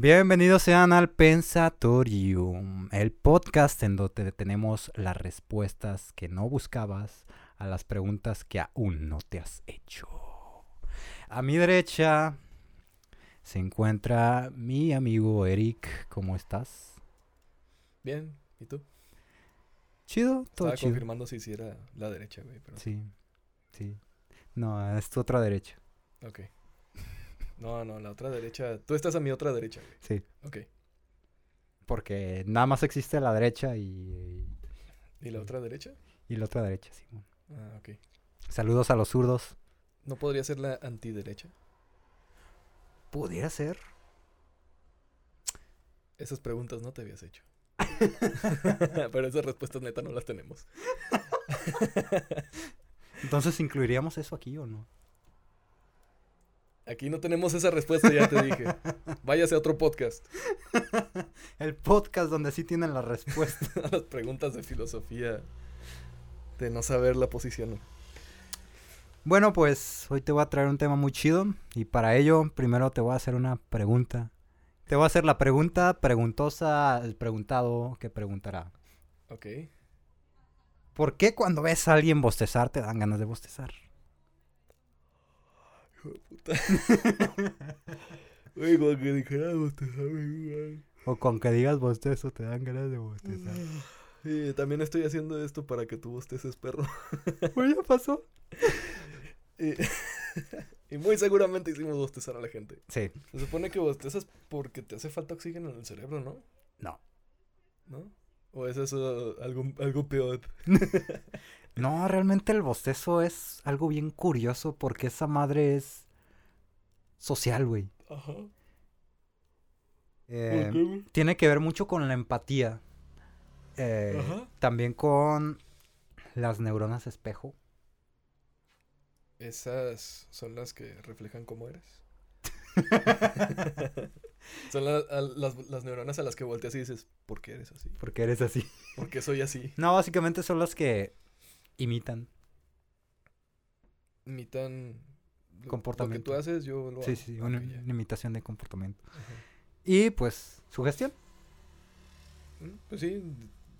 Bienvenidos sean al Pensatorium, el podcast en donde tenemos las respuestas que no buscabas a las preguntas que aún no te has hecho. A mi derecha se encuentra mi amigo Eric. ¿Cómo estás? Bien, ¿y tú? Chido, todo Estaba chido. confirmando si hiciera la derecha, güey, pero... Sí, sí. No, es tu otra derecha. Ok. No, no, la otra derecha... Tú estás a mi otra derecha, güey. Sí. Ok. Porque nada más existe la derecha y, ¿Y la otra derecha? y la otra derecha, sí. Ah, ok. Saludos a los zurdos. ¿No podría ser la antiderecha? Pudiera ser. Esas preguntas no te habías hecho. pero esas respuestas neta no las tenemos. Entonces, ¿incluiríamos eso aquí o no? Aquí no tenemos esa respuesta, ya te dije. Váyase a otro podcast. El podcast donde sí tienen la respuesta. A las preguntas de filosofía. De no saber la posición. bueno, pues hoy te voy a traer un tema muy chido. Y para ello, primero te voy a hacer una pregunta. Te voy a hacer la pregunta preguntosa al preguntado que preguntará. Ok. ¿Por qué cuando ves a alguien bostezar te dan ganas de bostezar? Hijo de puta. Güey, como que dijéramos, te sabe igual. O con que digas bostezo te dan ganas de bostezar. Sí, también estoy haciendo esto para que tú bosteces, perro. Pues ya pasó. Y, y muy seguramente hicimos bostezar a la gente. Sí. Se supone que bostezas porque te hace falta oxígeno en el cerebro, ¿no? No. ¿No? ¿O es eso algo, algo peor? No, realmente el bostezo es algo bien curioso porque esa madre es social, güey. Ajá. Eh, tiene que ver mucho con la empatía. Eh, Ajá. también con las neuronas espejo. Esas son las que reflejan cómo eres. son la- a- las, las neuronas a las que volteas y dices, ¿por qué eres así? Porque eres así. ¿Por qué soy así? No, básicamente son las que imitan. Imitan lo- Lo Comportamiento. que tú haces, yo lo Sí, hago. sí, Ah, una, imitación de comportamiento. Ajá. Y pues, sugestión. Mm, Pues sí,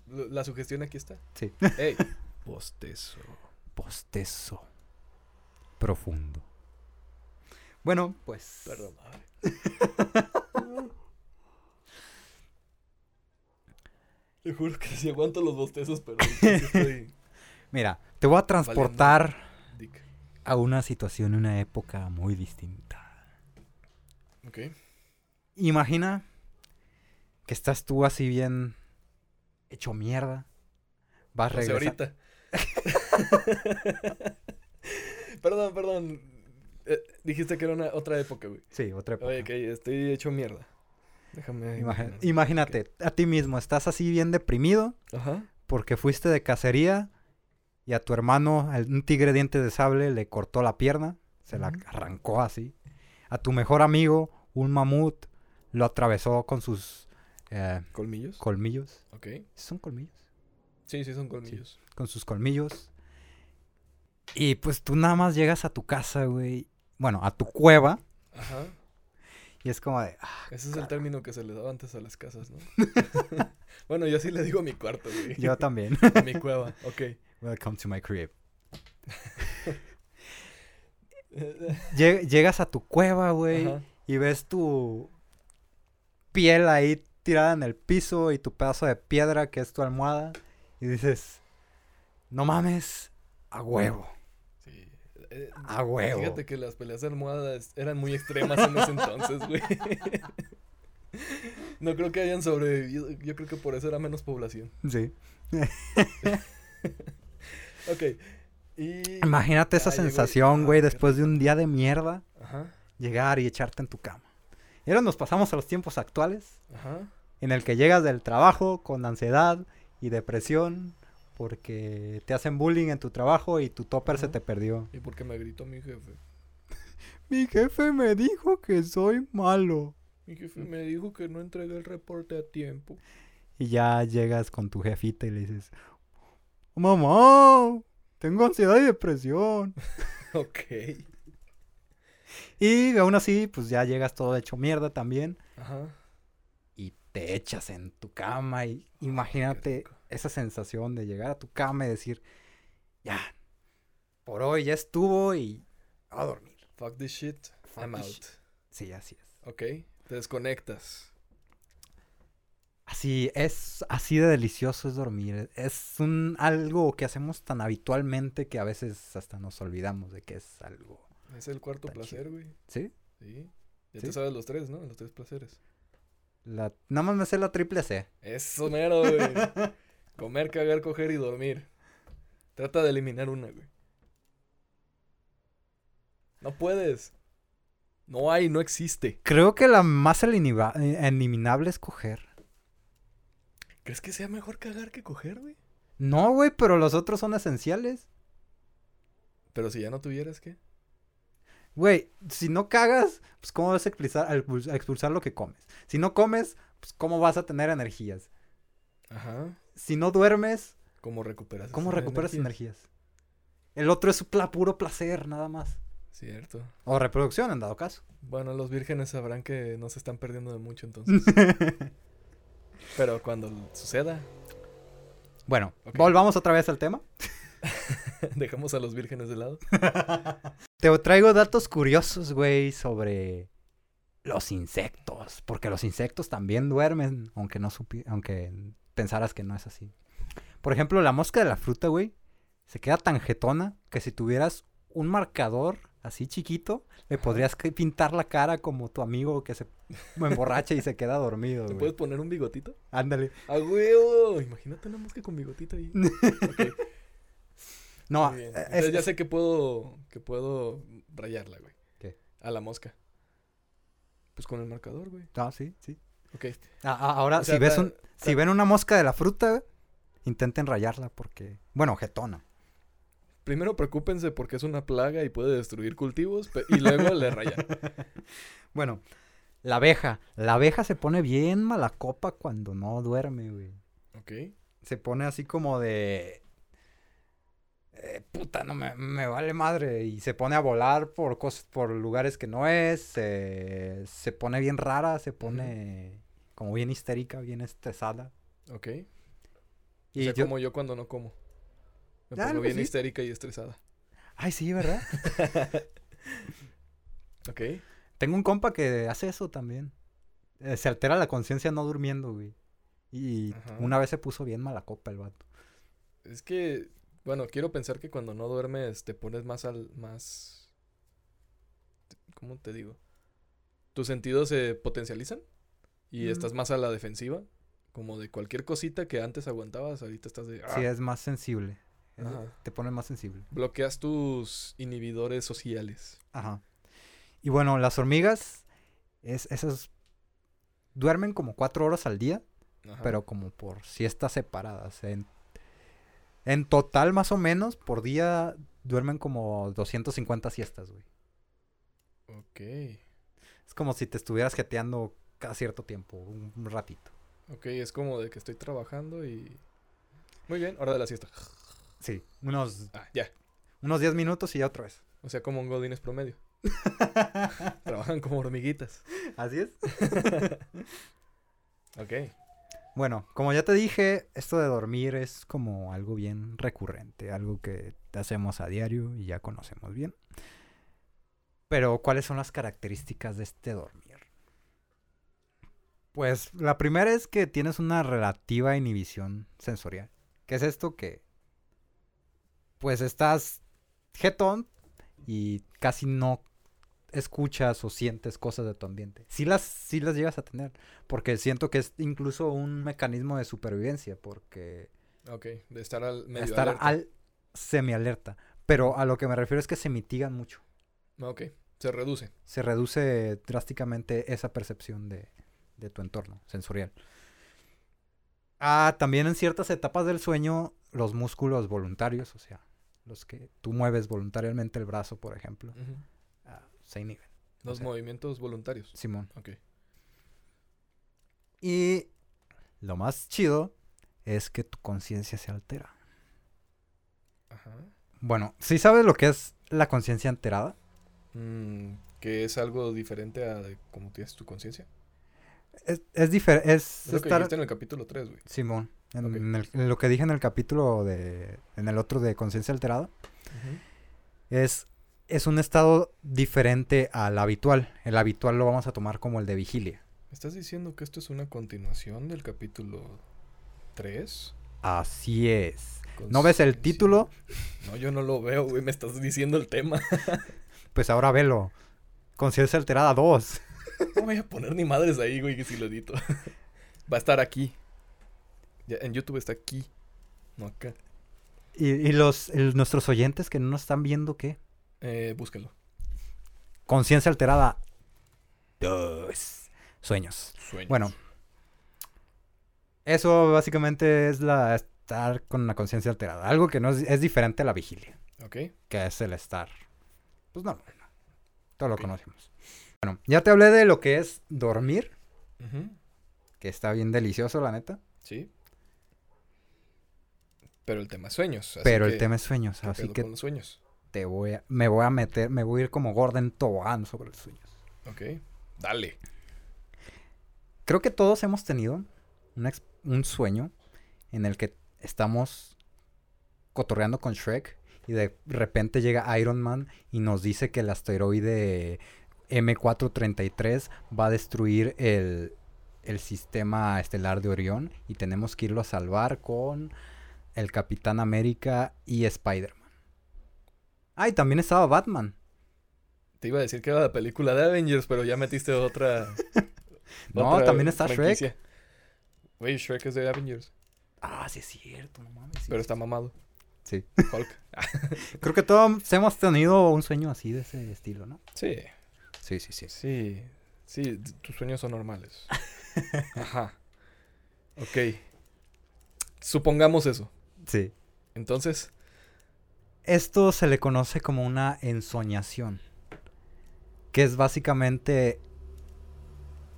lo- la sugestión aquí está. Sí. Ey, bostezo. Bostezo. Profundo. Bueno, pues. Perdón, madre. Te juro que sí aguanto los bostezos, pero estoy Mira, te voy a transportar a una situación, una época muy distinta. Ok. Imagina que estás tú así bien hecho mierda. Vas O sea, regresando. ahorita. perdón, perdón. Eh, dijiste que era una otra época, güey. Sí, otra época. Oye, ok, estoy hecho mierda. Déjame. Imagínate, a ti mismo, estás así bien deprimido Ajá. porque fuiste de cacería y a tu hermano, un tigre diente de sable, le cortó la pierna, se la arrancó así. A tu mejor amigo, un mamut, lo atravesó con sus eh, ¿Colmillos? colmillos. ok. ¿Son colmillos? Sí, sí, son colmillos. Con sus colmillos. Y pues tú nada más llegas a tu casa, güey. Bueno, a tu cueva. Ajá. Y es como de, ah, Ese es el término que se le daba antes a las casas, ¿no? bueno, yo sí le digo a mi cuarto, güey. yo también. Mi cueva, ok. Welcome to my crib. Lle- Llegas a tu cueva, güey. Ajá. y ves tu piel ahí tirada en el piso y tu pedazo de piedra que es tu almohada y dices, no mames, a huevo. Eh, a huevo. Fíjate que las peleas de almohadas eran muy extremas en ese entonces, güey. No creo que hayan sobrevivido. Yo creo que por eso era menos población. Sí. Ok. Y. Imagínate esa Ah, sensación, ah, güey, después de un día de mierda, Ajá. llegar y echarte en tu cama. Y ahora nos pasamos a los tiempos actuales, Ajá. en el que llegas del trabajo con ansiedad y depresión porque te hacen bullying en tu trabajo y tu topper se te perdió. Y porque me gritó mi jefe. Mi jefe me dijo que soy malo. Mi jefe me dijo que no entregué el reporte a tiempo. Y ya llegas con tu jefita y le dices, mamá, tengo ansiedad y depresión. Ok. Y aún así, pues ya llegas todo hecho mierda también. Ajá. te echas en tu cama y imagínate rico. Esa sensación de llegar a tu cama y decir, ya, por hoy ya estuvo y a dormir. Fuck this shit. Fuck I'm this out. shit. Sí, así es. Ok. Te desconectas. Así es, así de delicioso es dormir. Es un algo que hacemos tan habitualmente que a veces hasta nos olvidamos de que es algo. Es el cuarto placer, güey. ¿Sí? Sí. Ya ¿Sí? te sabes los tres, ¿no? Los tres placeres. La, nada más me sé la triple C. Eso mero, güey. Comer, cagar, coger y dormir. Trata de eliminar una, güey. No puedes. No hay, no existe. Creo que la más eliminable es coger. ¿Crees que sea mejor cagar que coger, güey? No, güey, pero los otros son esenciales. Pero si ya no tuvieras, ¿qué? Güey, si no cagas, pues cómo vas expulsar, a expulsar lo que comes. Si no comes, pues cómo vas a tener energías. Ajá. Si no duermes, ¿Cómo recuperas? ¿cómo recuperas energías? energías? El otro es pla- puro placer, nada más. Cierto. O reproducción, en dado caso. Bueno, los vírgenes sabrán que no se están perdiendo de mucho entonces. Pero cuando suceda, bueno, volvamos otra vez al tema. dejamos a los vírgenes de lado. Te traigo datos curiosos, güey, sobre los insectos. Porque los insectos también duermen, aunque no aunque pensaras que no es así. Por ejemplo, la mosca de la fruta, güey, se queda tan jetona que si tuvieras un marcador así chiquito, le podrías pintar la cara como tu amigo que se emborracha y se queda dormido, ¿Te güey. puedes poner un bigotito? Ándale. ¡A huevo! Imagínate una mosca con bigotito ahí. No, eh, Entonces es- ya sé que puedo, que puedo rayarla, güey. ¿Qué? A la mosca. Pues con el marcador, güey. no, sí, sí. Ok. A- a- ahora, O sea, si ves un, si ven una mosca de la fruta, intenten rayarla porque, bueno, jetona. Primero preocúpense porque es una plaga y puede destruir cultivos y luego le rayan. Bueno, la abeja. La abeja se pone bien mala copa cuando no duerme, güey. Ok. Se pone así como de... eh, puta, no me, me vale madre. Y se pone a volar por cosas, por lugares que no es. se- se pone bien rara, se pone como bien histérica, bien estresada. Ok. Y o sea, yo... como yo cuando no como. Me Ya, pongo bien histérica y estresada. Ay, sí, ¿verdad? Ok. Tengo un compa que hace eso también. Eh, se altera la conciencia no durmiendo, güey. Y Ajá. una vez se puso bien mala copa el vato. Es que, bueno, quiero pensar que cuando no duermes te pones más al, más, ¿cómo te digo? Tus sentidos se potencializan y Mm. estás más a la defensiva, como de cualquier cosita que antes aguantabas, ahorita estás de, Sí, "Ah". es más sensible. Es-. Te pone más sensible. bloqueas tus inhibidores sociales. Ajá. Y bueno, las hormigas, es, esas duermen como cuatro horas al día, Ajá. pero como por siestas separadas. En, en total, más o menos, por día duermen como 250 siestas, güey. Ok, Es como si te estuvieras jeteando cada cierto tiempo, un, un ratito. ok, es como de que estoy trabajando y... Muy bien, hora de la siesta. Sí, unos, Ah, ya. unos 10 minutos y ya otra vez. O sea, como un godines promedio. Trabajan como hormiguitas. Así es. Ok. Bueno, como ya te dije, esto de dormir es como algo bien recurrente, algo que hacemos a diario y ya conocemos bien. Pero, ¿cuáles son las características de este dormir? Pues la primera es que tienes una relativa inhibición sensorial. ¿Qué es esto? Que pues estás jetón y casi no escuchas o sientes cosas de tu ambiente. Sí las, sí las llegas a tener, porque siento que es incluso un mecanismo de supervivencia, porque Ok, de estar al medio estar alerta. al semialerta. Pero a lo que me refiero es que se mitigan mucho. Ok, se reduce. Se reduce drásticamente esa percepción de, de tu entorno sensorial. Ah, también en ciertas etapas del sueño, los músculos voluntarios, o sea, los que tú mueves voluntariamente el brazo, por ejemplo, se inhiben. Los sea- movimientos voluntarios. Simón. Ok. Y lo más chido es que tu conciencia se altera. Ajá. Bueno, ¿sí sabes lo que es la conciencia alterada? Mm, que es algo diferente a cómo tienes tu conciencia. Es, es diferente. Es Es lo que dijiste en el capítulo 3, güey. Simón. En, Ok. en el- en lo que dije en el capítulo de. En el otro de conciencia alterada. Es. Es un estado diferente al habitual. El habitual lo vamos a tomar como el de vigilia. ¿Me estás diciendo que esto es una continuación del capítulo 3? Así es. ¿No ves el título? No, yo no lo veo, güey. Me estás diciendo el tema. Pues ahora velo. Conciencia alterada 2. No voy a poner ni madres ahí, güey, que si lo edito. Va a estar aquí. Ya, en YouTube está aquí. No acá. Y, y los el- nuestros oyentes que no nos están viendo, ¿qué? Eh, búscalo. Conciencia alterada 2. Sueños. Sueños. Bueno. Eso básicamente es la estar con la conciencia alterada. Algo que no es, es diferente a la vigilia, Ok. que es el estar. Pues normal. ¿no? Todo lo conocemos. Bueno, ya te hablé de lo que es dormir, que está bien delicioso, la neta. Sí. Pero el tema es sueños. así pero el tema es sueños, ¿qué así que con los sueños. Te voy a, me voy a meter, me voy a ir como Gordon Tobogán sobre los sueños. Ok. Dale. Creo que todos hemos tenido una un sueño en el que estamos cotorreando con Shrek y de repente llega Iron Man y nos dice que el asteroide M433 va a destruir el, el sistema estelar de Orión y tenemos que irlo a salvar con el Capitán América y Spider-Man. Ah, y también estaba Batman. Te iba a decir que era la película de Avengers, pero ya metiste otra. No, otra también está Shrek. Güey, Shrek es de Avengers. Ah, sí es cierto, no mames. sí. Pero está mamado. Sí. Hulk. Creo que todos hemos tenido un sueño así de ese estilo, ¿no? Sí. Sí, sí, sí. Sí. Sí, tus sueños son normales. Ajá. Ok. Supongamos eso. Sí. Entonces, Esto se le conoce como una ensoñación, que es básicamente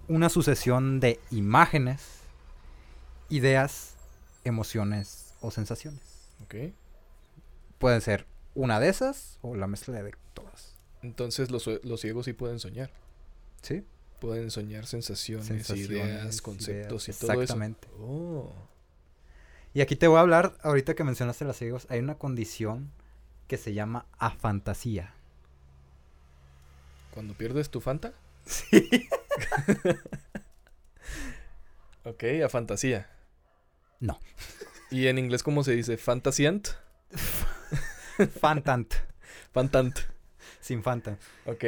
una sucesión de imágenes, ideas, emociones o sensaciones. ok. Pueden ser una de esas o la mezcla de todas. Entonces los, los ciegos sí pueden soñar. ¿Sí? Pueden soñar sensaciones, Sensaciones, ideas, conceptos ideas, y todo eso. Exactamente. Oh. Y aquí te voy a hablar, ahorita que mencionaste las ciegos, hay una condición que se llama afantasía. Cuando pierdes tu Fanta. Sí. Ok, a fantasía. No. ¿Y en inglés cómo se dice? ¿Fantasiant? Fantant. Fantant. Sin Fanta. Ok.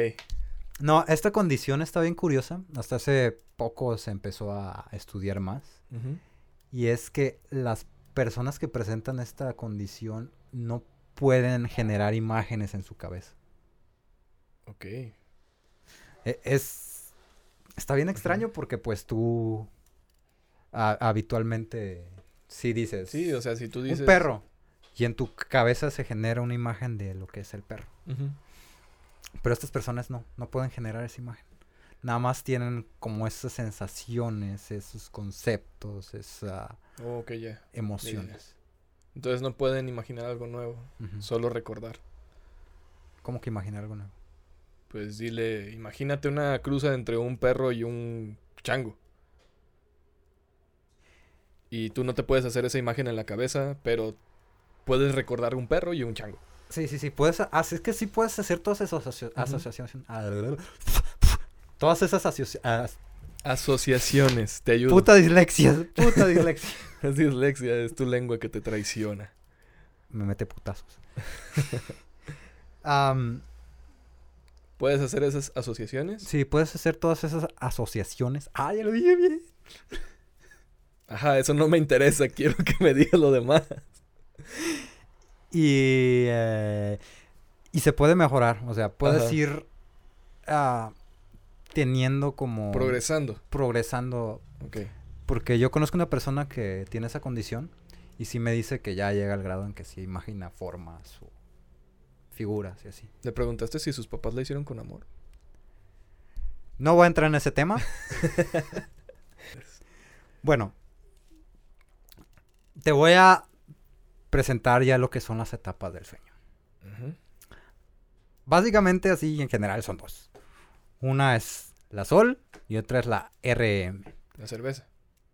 No, esta condición está bien curiosa. Hasta hace poco se empezó a estudiar más. Y es que las personas que presentan esta condición no pueden generar imágenes en su cabeza. Ok. E- Es. Está bien extraño porque, pues tú. a- habitualmente. Sí dices. Sí, o sea, si tú dices... Un perro. Y en tu cabeza se genera una imagen de lo que es el perro. Pero estas personas no, no pueden generar esa imagen. Nada más tienen como esas sensaciones, esos conceptos, esas Oh, ok, ya. emociones. Entonces no pueden imaginar algo nuevo, solo recordar. ¿Cómo que imaginar algo nuevo? Pues dile, imagínate una cruza entre un perro y un chango. Y tú no te puedes hacer esa imagen en la cabeza, pero puedes recordar un perro y un chango. Sí, sí, sí. Puedes, así es que sí puedes hacer todas esas Ujú. asociaciones. Todas esas asociaciones. Asociaciones, te ayudo. Puta dislexia. Puta dislexia. Es dislexia, es tu lengua que te traiciona. Me mete putazos. ¿Puedes hacer esas asociaciones? sí, puedes hacer todas esas asociaciones. Ah, ya lo dije bien. Ajá, eso no me interesa, quiero que me digas lo demás. Y, eh, y se puede mejorar. O sea, puedes Ajá. ir teniendo como... Progresando. progresando. Ok. Porque yo conozco una persona que tiene esa condición y sí me dice que ya llega al grado en que sí imagina formas o figuras y así. ¿Le preguntaste si sus papás la hicieron con amor? No voy a entrar en ese tema. bueno, te voy a presentar ya lo que son las etapas del sueño. Básicamente así en general son dos. Una es la Sol y otra es la RM. La cerveza.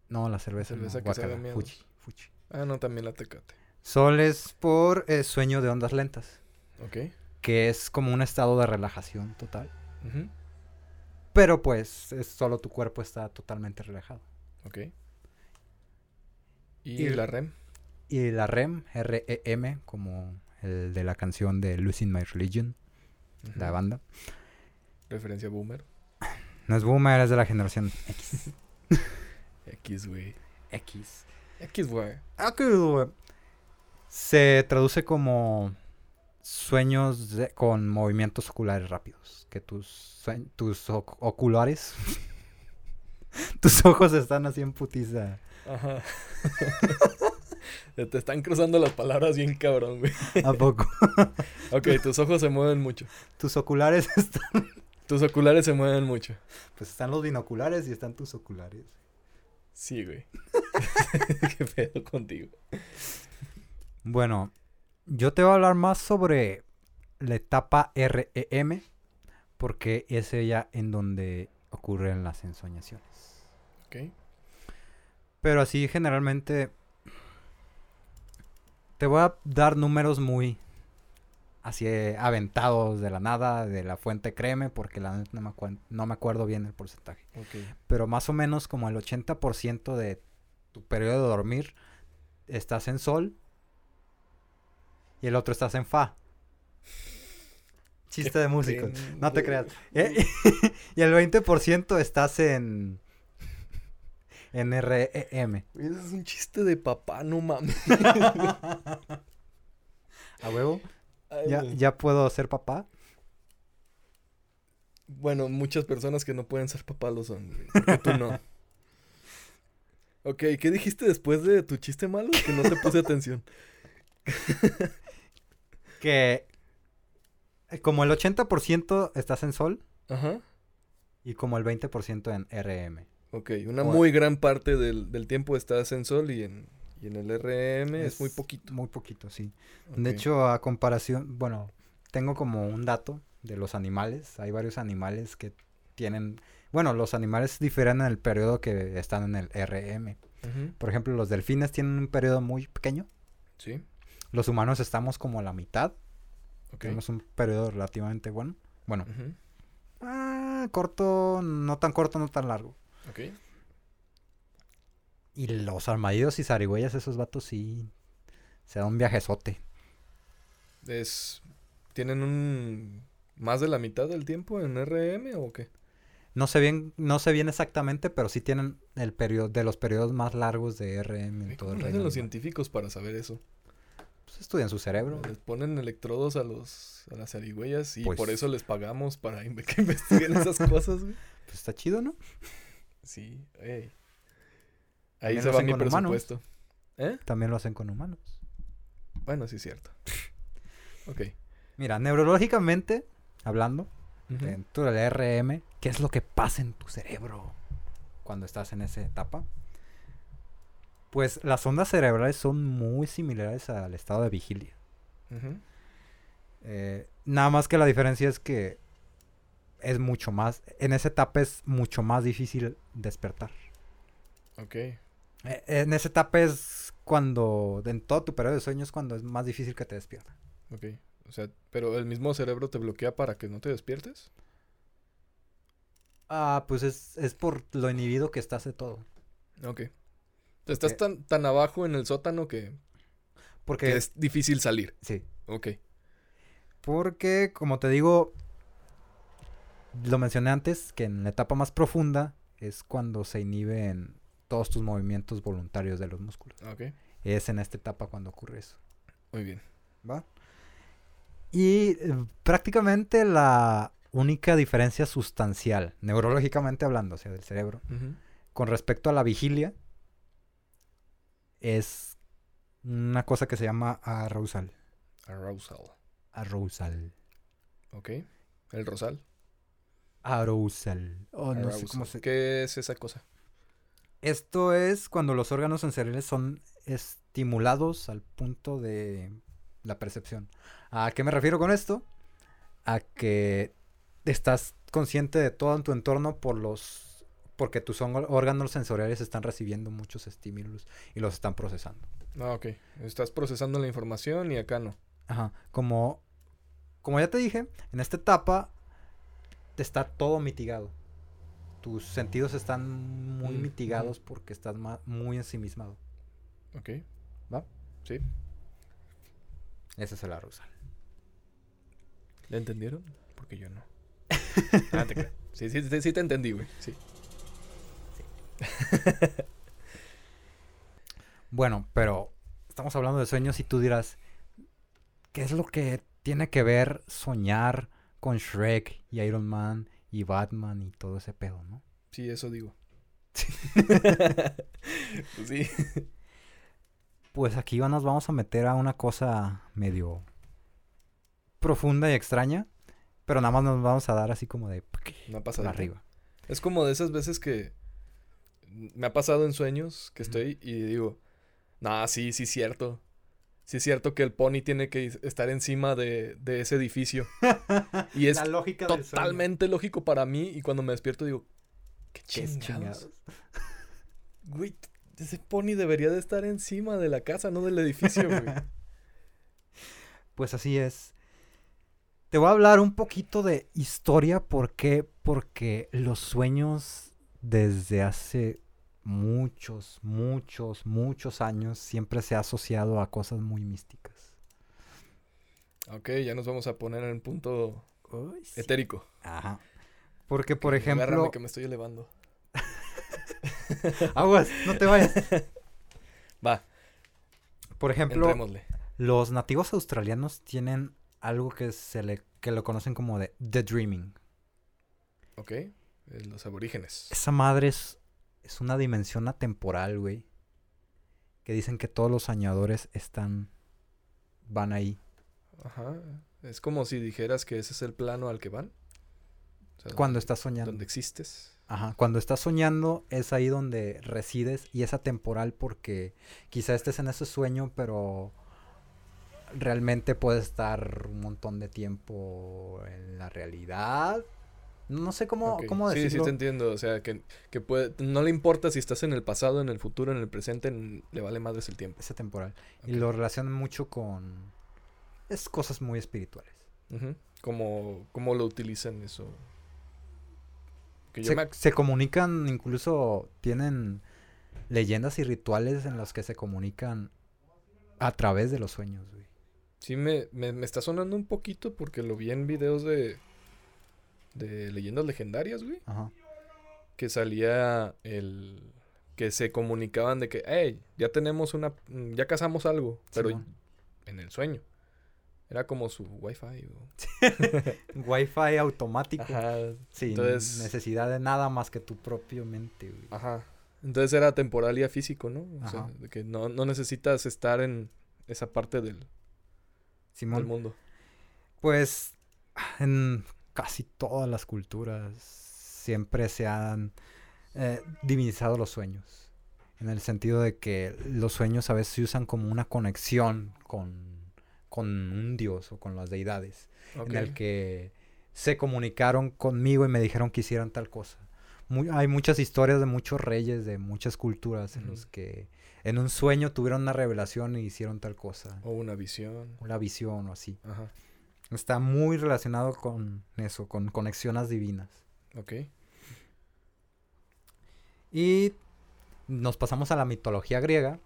No, la cerveza. Cerveza no, que sabe Fuchi, fuchi. Ah, no, también la tecate. Sol es por eh, sueño de ondas lentas, Ok. que es como un estado de relajación total. Pero pues es solo tu cuerpo está totalmente relajado. Ok. ¿Y, Y- la REM? Y la REM, R-E-M, como el de la canción de Losing My Religion, la banda. Referencia boomer. No es boomer, es de la generación X. X, güey. X. X, güey. Aquí, güey. Se traduce como sueños de- con movimientos oculares rápidos. Que tus, tus oc- oculares, tus ojos están así en putiza. Ajá. Te están cruzando las palabras bien cabrón, güey. ¿A poco? Ok, tus ojos se mueven mucho. tus oculares están... Tus oculares se mueven mucho. Pues están los binoculares y están tus oculares. Sí, güey. Qué pedo contigo. Bueno, yo te voy a hablar más sobre la etapa REM, porque es ella en donde ocurren las ensoñaciones. Ok. Pero así generalmente te voy a dar números muy así eh, aventados de la nada, de la fuente créeme, porque la no me, acuen- no me acuerdo bien el porcentaje. Pero más o menos como el 80% de tu periodo de dormir estás en sol y el otro estás en fa. Chiste de músicos. No te creas. Eh, y el 20% estás en en REM. Ese es un chiste de papá, no mames. A huevo. Ay, Ya, güey. ya puedo ser papá. Bueno, muchas personas que no pueden ser papá lo son, güey, porque tú no. Ok, ¿qué dijiste después de tu chiste malo? Que no te puse atención. Que eh, como el 80% estás en sol Ajá. y como el 20% en REM. Ok, una O- muy gran parte del, del tiempo estás en sol y en, y en el RM es, muy poquito. Muy poquito, sí. De hecho, a comparación, bueno, tengo como un dato de los animales. Hay varios animales que tienen, bueno, los animales difieren en el periodo que están en el RM. Por ejemplo, los delfines tienen un periodo muy pequeño. Sí, Los humanos estamos como a la mitad. ok. Tenemos un periodo relativamente bueno. Bueno, ah, corto, no tan corto, no tan largo. ok. Y los armadillos y zarigüeyas, esos vatos sí se da un viajezote. Es, ¿Tienen un más de la mitad del tiempo en RM o qué? No sé bien, no sé bien exactamente, pero sí tienen el periodo de los periodos más largos de RM en todo ¿Cómo el reino. los científicos para saber eso? Pues estudian su cerebro. Les ponen electrodos a los a las zarigüeyas y Pues- por eso les pagamos para que investiguen esas cosas, güey. Pues está chido, ¿no? Sí, ey. Ahí También se lo va hacen mi con humanos. presupuesto. ¿Eh? También lo hacen con humanos. Bueno, sí es cierto. Ok. Mira, neurológicamente hablando, Ujú. dentro del RM, ¿qué es lo que pasa en tu cerebro cuando estás en esa etapa? Pues las ondas cerebrales son muy similares al estado de vigilia. Eh, nada más que la diferencia es que es mucho más, en esa etapa es mucho más difícil despertar. Ok. Eh, en esa etapa es cuando, en todo tu periodo de sueño es cuando es más difícil que te despierta. Ok. O sea, pero el mismo cerebro te bloquea para que no te despiertes. Ah, pues es, es por lo inhibido que estás de todo. Ok. Estás tan, tan abajo en el sótano que, Porque, que es difícil salir. sí, Ok. porque como te digo, lo mencioné antes, que en la etapa más profunda es cuando se inhiben todos tus movimientos voluntarios de los músculos. Ok. Es en esta etapa cuando ocurre eso. Muy bien. ¿va? Y eh, prácticamente la única diferencia sustancial, neurológicamente hablando, o sea, del cerebro, con respecto a la vigilia, es una cosa que se llama arousal. Arousal. Arousal. Ok. El rosal. Arousal. Oh, no sé Arousal. cómo se... ¿Qué es esa cosa? Esto es cuando los órganos sensoriales son estimulados al punto de la percepción. ¿A qué me refiero con esto? A que estás consciente de todo en tu entorno por los Porque tus órganos sensoriales están recibiendo muchos estímulos y los están procesando. Ah, ok. Estás procesando la información y acá no. Ajá. Como, como ya te dije, en esta etapa está todo mitigado. Tus sentidos están muy Mm, mitigados porque estás muy ensimismado. Ok. ¿Va? Sí. Ese es el arrozal. ¿Le entendieron? Porque yo no. ah, te creo. Sí, sí, sí, sí te entendí, güey. Sí. Bueno, pero estamos hablando de sueños y tú dirás, ¿qué es lo que tiene que ver soñar con Shrek y Iron Man y Batman y todo ese pedo, no? Sí, eso digo. pues sí. Pues aquí nos vamos a meter a una cosa medio profunda y extraña, pero nada más nos vamos a dar así como de por pasado. arriba. Es como de esas veces que me ha pasado en sueños que estoy y digo, nah, sí, sí, cierto. Sí es cierto que el pony tiene que estar encima de, de ese edificio. Y es La lógica totalmente lógico para mí y cuando me despierto digo, qué chingados. Güey, ese pony debería de estar encima de la casa, no del edificio, güey. Pues así es. Te voy a hablar un poquito de historia. ¿Por qué? Porque los sueños desde hace muchos, muchos, muchos años siempre se ha asociado a cosas muy místicas. ok, ya nos vamos a poner en un punto etérico. Ajá. Porque, por Agárrame ejemplo... que me estoy elevando. Aguas, no te vayas. Va, Por ejemplo, entrémosle. los nativos australianos tienen algo que se le que lo conocen como de the dreaming. Ok, eh, los aborígenes. Esa madre es, es una dimensión atemporal, güey. Que dicen que todos los soñadores están. van ahí. Ajá. Es como si dijeras que ese es el plano al que van. O sea, Cuando donde- estás soñando. Donde existes. Ajá. Cuando estás soñando es ahí donde resides y es atemporal porque quizá estés en ese sueño, pero realmente puedes estar un montón de tiempo en la realidad. No sé cómo, Ok, cómo Sí, sí decirlo. te entiendo. O sea, que, que puede, no le importa si estás en el pasado, en el futuro, en el presente, en- le vale madres el tiempo. Es atemporal. Y lo relacionan mucho con. Es cosas muy espirituales. Ujú. ¿Cómo, cómo lo utilizan eso? Que yo se, me ac- se comunican, incluso tienen leyendas y rituales en los que se comunican a través de los sueños, güey. Sí me, me, me está sonando un poquito porque lo vi en videos de, de leyendas legendarias, güey. Ajá. Que salía el... Que se comunicaban de que, hey, ya tenemos una... mm, Ya cazamos algo, pero en el sueño. Era como su wifi. Wi-Fi automático. Ajá. Sin entonces- necesidad de nada más que tu propio mente, güey. Ajá. Entonces era temporal y a físico, ¿no? O sea, de que no, no necesitas estar en esa parte del, del Simón. mundo. Pues en casi todas las culturas siempre se han eh, divinizado los sueños. En el sentido de que los sueños a veces se usan como una conexión con, con un dios o con las deidades. En el que se comunicaron conmigo y me dijeron que hicieran tal cosa. Hay muchas historias de muchos reyes de muchas culturas en los Ujú. que en un sueño tuvieron una revelación y hicieron tal cosa. O una visión. Una visión o así. Ajá. Está muy relacionado con eso, con conexiones divinas. Ok. Y nos pasamos a la mitología griega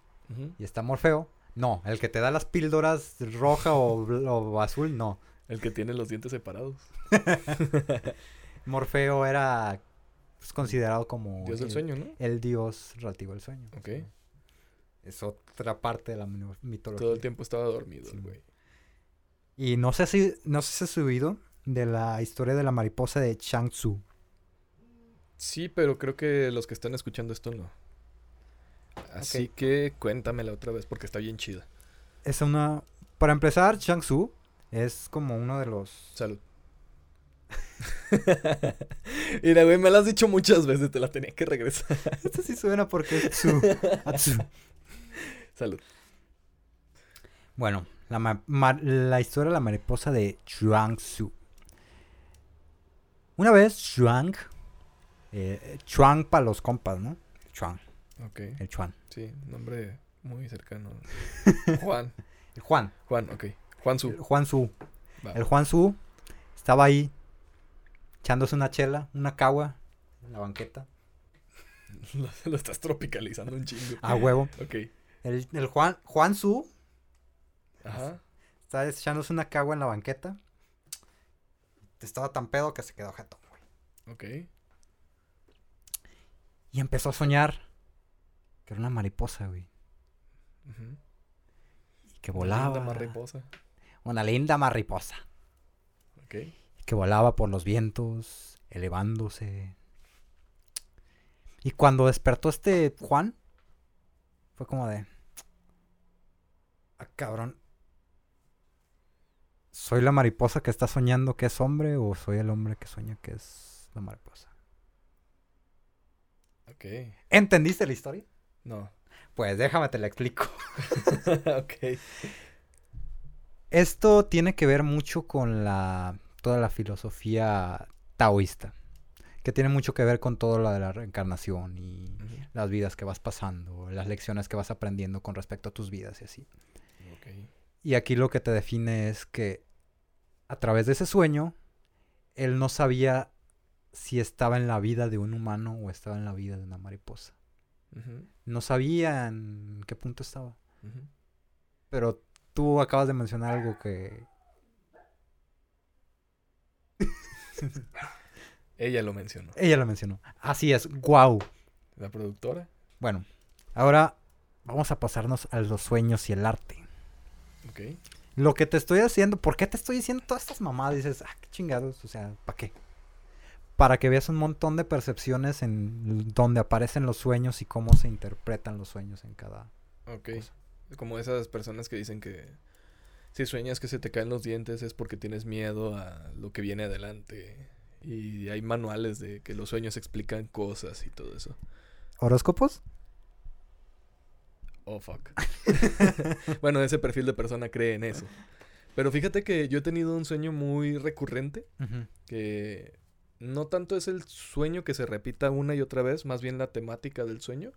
y está Morfeo. No, el que te da las píldoras roja o, azul, no. El que tiene los dientes separados. Morfeo era pues, considerado como Dios del el, sueño, ¿no? el dios relativo al sueño. Ok. Es otra parte de la mi- mitología. Todo el tiempo estaba dormido, Sí. Y no sé si no sé si has oído de la historia de la mariposa de Chang Tzu. Sí, pero creo que los que están escuchando esto no. Así que cuéntamela otra vez porque está bien chida. Es una para empezar, Chang Tzu es como uno de los Salud. Mira, güey, me la has dicho muchas veces, te la tenía que regresar. Esto sí suena porque es Tzu. Salud. Bueno, la, ma- la historia de la mariposa de Chuang Tzu. Una vez Chuang Eh, Chuan para los compas, ¿no? Chuan, Ok. el Chuan. Sí, nombre muy cercano. Juan. El Juan. Juan, ok. Juan El Su. Juan Su. Va. El Juan Su estaba ahí echándose una chela, una cagua en la banqueta. Lo, lo estás tropicalizando un chingo. A huevo. Ok. El, el Juan, Juan Su Ajá. estaba echándose una cagua en la banqueta. Estaba tan pedo que se quedó jetón, güey. Ok. Y empezó a soñar que era una mariposa, güey. Y que Una volaba. linda mariposa. Una linda mariposa. Ok. que volaba por los vientos, elevándose. Y cuando despertó este Juan, fue como de... Ah, cabrón. ¿Soy la mariposa que está soñando que es hombre o soy el hombre que sueña que es la mariposa? Ok. ¿Entendiste la historia? No. Pues déjame te la explico. ok. Esto tiene que ver mucho con la toda la filosofía taoísta, que tiene mucho que ver con todo lo de la reencarnación y las vidas que vas pasando, las lecciones que vas aprendiendo con respecto a tus vidas y así. Ok. Y aquí lo que te define es que a través de ese sueño, él no sabía si estaba en la vida de un humano o estaba en la vida de una mariposa. No sabía en qué punto estaba. Pero tú acabas de mencionar algo que... Ella lo mencionó. Ella lo mencionó. Así es, wow. La productora. Bueno, ahora vamos a pasarnos a los sueños y el arte. Ok. Lo que te estoy haciendo, ¿por qué te estoy diciendo todas estas mamadas? Dices, ah, qué chingados, o sea, ¿para qué? Para que veas un montón de percepciones en donde aparecen los sueños y cómo se interpretan los sueños en cada Ok. cosa. Como esas personas que dicen que si sueñas que se te caen los dientes es porque tienes miedo a lo que viene adelante. Y hay manuales de que los sueños explican cosas y todo eso. ¿Horóscopos? Oh, fuck. bueno, ese perfil de persona cree en eso. Pero fíjate que yo he tenido un sueño muy recurrente, que no tanto es el sueño que se repita una y otra vez, más bien la temática del sueño,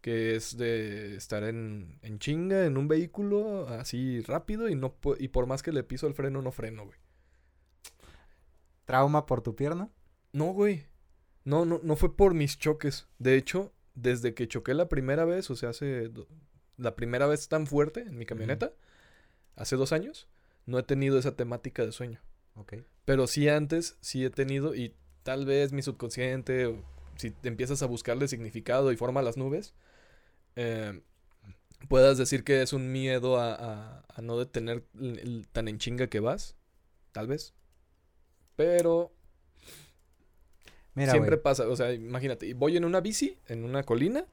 que es de estar en, en chinga, en un vehículo, así rápido, y, no, y por más que le piso el freno, no freno, güey. ¿Trauma por tu pierna? No, güey. No, no, no fue por mis choques. De hecho, desde que choqué la primera vez, o sea, hace... La primera vez tan fuerte en mi camioneta, hace dos años, no he tenido esa temática de sueño. Ok. Pero sí antes, sí he tenido, y tal vez mi subconsciente, si te empiezas a buscarle significado y forma las nubes, eh, puedas decir que es un miedo a, a- a no detener el- el- tan en chinga que vas, tal vez. Pero Mira, siempre pasa, o sea, imagínate, voy en una bici, en una colina,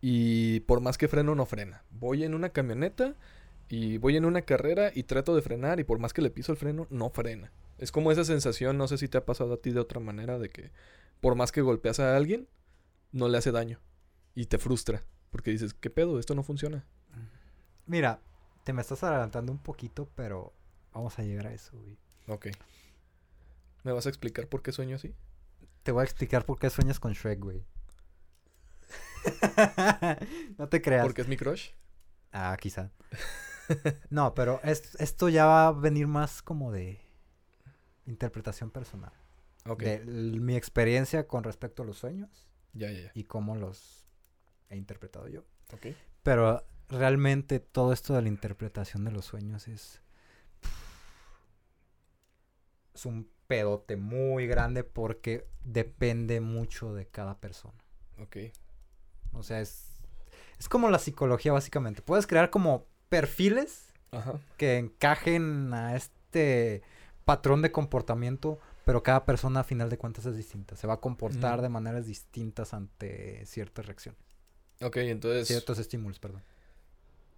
y por más que freno, no frena. Voy en una camioneta y voy en una carrera y trato de frenar y por más que le piso el freno, no frena. Es como esa sensación, no sé si te ha pasado a ti de otra manera, de que por más que golpeas a alguien, no le hace daño y te frustra, porque dices, ¿qué pedo? Esto no funciona. mira, te me estás adelantando un poquito, pero vamos a llegar a eso, güey. Ok. ¿Me vas a explicar por qué sueño así? Te voy a explicar por qué sueñas con Shrek, güey. no te creas. Porque es mi crush. Ah, quizá. No, pero es- esto ya va a venir más como de interpretación personal. De mi experiencia con respecto a los sueños Ya, ya, ya. y cómo los he interpretado yo. Ok. Pero realmente todo esto de la interpretación de los sueños es... Es un pedote muy grande porque depende mucho de cada persona. Ok. O sea, es, es como la psicología básicamente. Puedes crear como perfiles Ajá. que encajen a este patrón de comportamiento, pero cada persona a final de cuentas es distinta. Se va a comportar de maneras distintas ante ciertas reacciones. Ok, entonces... Ciertos estímulos, perdón.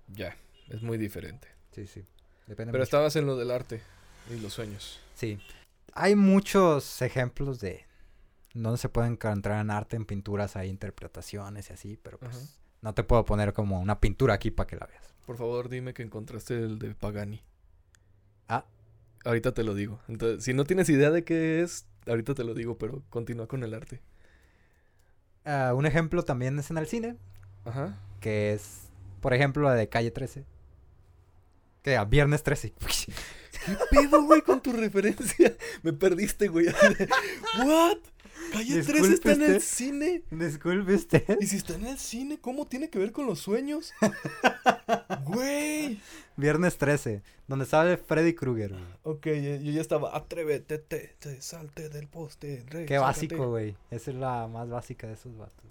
Ya, es muy diferente. Sí, sí. Depende Pero mucho. estabas en lo del arte y los sueños. Sí. Hay muchos ejemplos de donde se puede encontrar en arte, en pinturas, hay interpretaciones y así, pero pues Ajá. no te puedo poner como una pintura aquí para que la veas. Por favor, dime que encontraste el de Pagani. Ah. Ahorita te lo digo. Entonces, si no tienes idea de qué es, ahorita te lo digo, pero continúa con el arte. Ah, un ejemplo también es en el cine, Ajá. que es, por ejemplo, la de Calle 13. Que a Viernes 13. ¿Qué pedo, güey, con tu referencia? Me perdiste, güey. ¿What? Calle 13 está en Disculpe el cine. Disculpe usted. ¿Y si está en el cine, cómo tiene que ver con los sueños? Güey. Viernes 13, donde sale Freddy Krueger. güey. Ok, ya- yo ya estaba. Atrévete, te, te, salte del poste. Qué sácate". básico, güey. Esa es la más básica de esos vatos.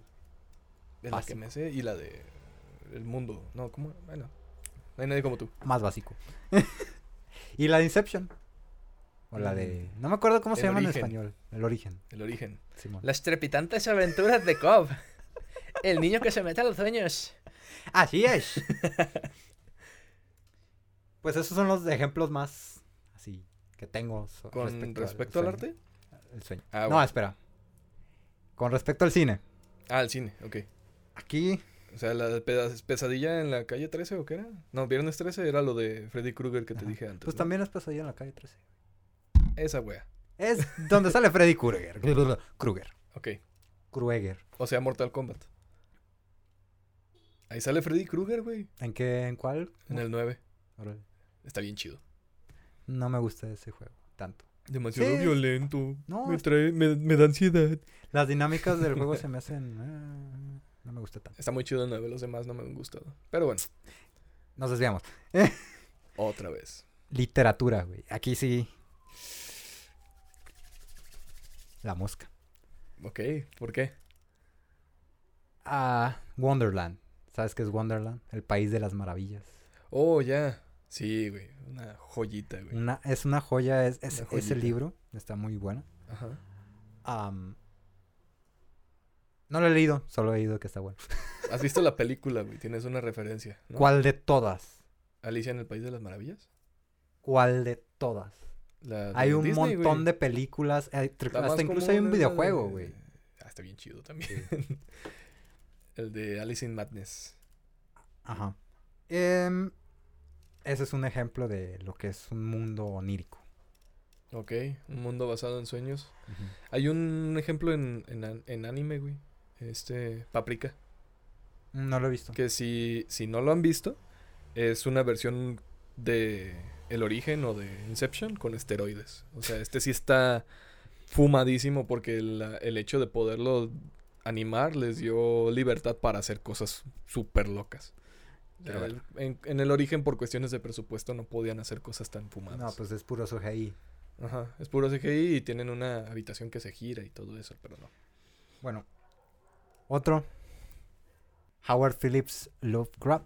Es la que Básico. me sé y la de El Mundo. No, ¿cómo? Bueno, no hay nadie como tú. Más básico. Y la de Inception. O la de... No me acuerdo cómo se Mm. Llama en español. El origen. El origen. Simón. Las trepitantes aventuras de Cobb. El niño que se mete a los sueños. Así es. pues esos son los ejemplos más así que tengo so- Con respecto, respecto, al, arte. El sueño. Ah, no, bueno. espera. Con respecto al cine. Ah, al cine, ok. Aquí sea, la pesadilla en la calle 13 o qué era? No, viernes 13 era lo de Freddy Krueger que te dije antes. pues ¿no? también es pesadilla en la calle 13. Esa wea. Es donde sale Freddy Krueger. Krueger. Ok. Krueger. O sea, Mortal Kombat. Ahí sale Freddy Krueger, güey. ¿En qué? ¿En cuál? En el 9. Órale. Está bien chido. No me gusta ese juego tanto. Demasiado Sí. violento. No, me trae, me, me da ansiedad. Las dinámicas del juego se me hacen... eh, no me gusta tanto. Está muy chido el 9, los demás no me han gustado. Pero bueno, Nos desviamos. otra vez. Literatura, güey. Aquí sí. La mosca. Ok, ¿por qué? Ah, Wonderland. ¿Sabes qué es Wonderland? El país de las maravillas. Oh, ya. Sí, güey. Una joyita, güey. Una, es una joya, es, es- Una joyita. libro. Está muy bueno. Ajá. Am, no lo he leído, solo he oído que está bueno. ¿Has visto la película, güey? Tienes una referencia, ¿no? ¿Cuál de todas? ¿Alicia en el País de las Maravillas? ¿Cuál de todas? La Hay un Disney, montón güey. de películas. eh, La más hasta incluso hay un videojuego, de- güey. Ah, está bien chido también. el de Alice in Madness. Ajá. Em, ese es un ejemplo de lo que es un mundo onírico. Ok, un mundo basado en sueños. Hay un ejemplo en, en, en anime, güey. Este, Paprika. No lo he visto. Que si, si no lo han visto, es una versión de El Origen o de Inception con esteroides. O sea, este sí está fumadísimo porque la- el hecho de poderlo animar les dio libertad para hacer cosas súper locas. El- en, en el origen, por cuestiones de presupuesto, no podían hacer cosas tan fumadas. No, pues es puro CGI. Ajá, es puro CGI y tienen una habitación que se gira y todo eso, pero no. Bueno. Otro. Howard Phillips Lovecraft.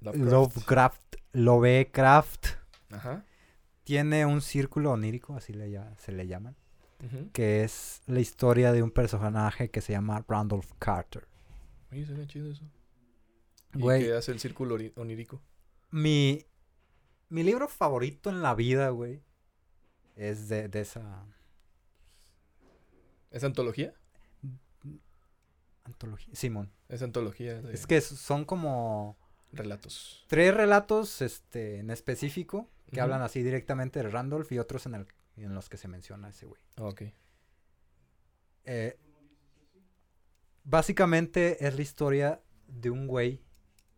Lovecraft. Lovecraft. Lovecraft. Ajá. Tiene un círculo onírico, así le se le llaman. Que es la historia de un personaje que se llama Randolph Carter. Oye, chido eso. ¿Y Güey. qué hace el círculo onírico? Mi, mi libro favorito en la vida, güey, es de, de esa ¿Es antología? Antología. Simón. Es antología de Es que son como relatos. tres relatos este, en específico que hablan así directamente de Randolph y otros en, el, en los que se menciona ese güey. Ah, ok. Eh, básicamente es la historia de un güey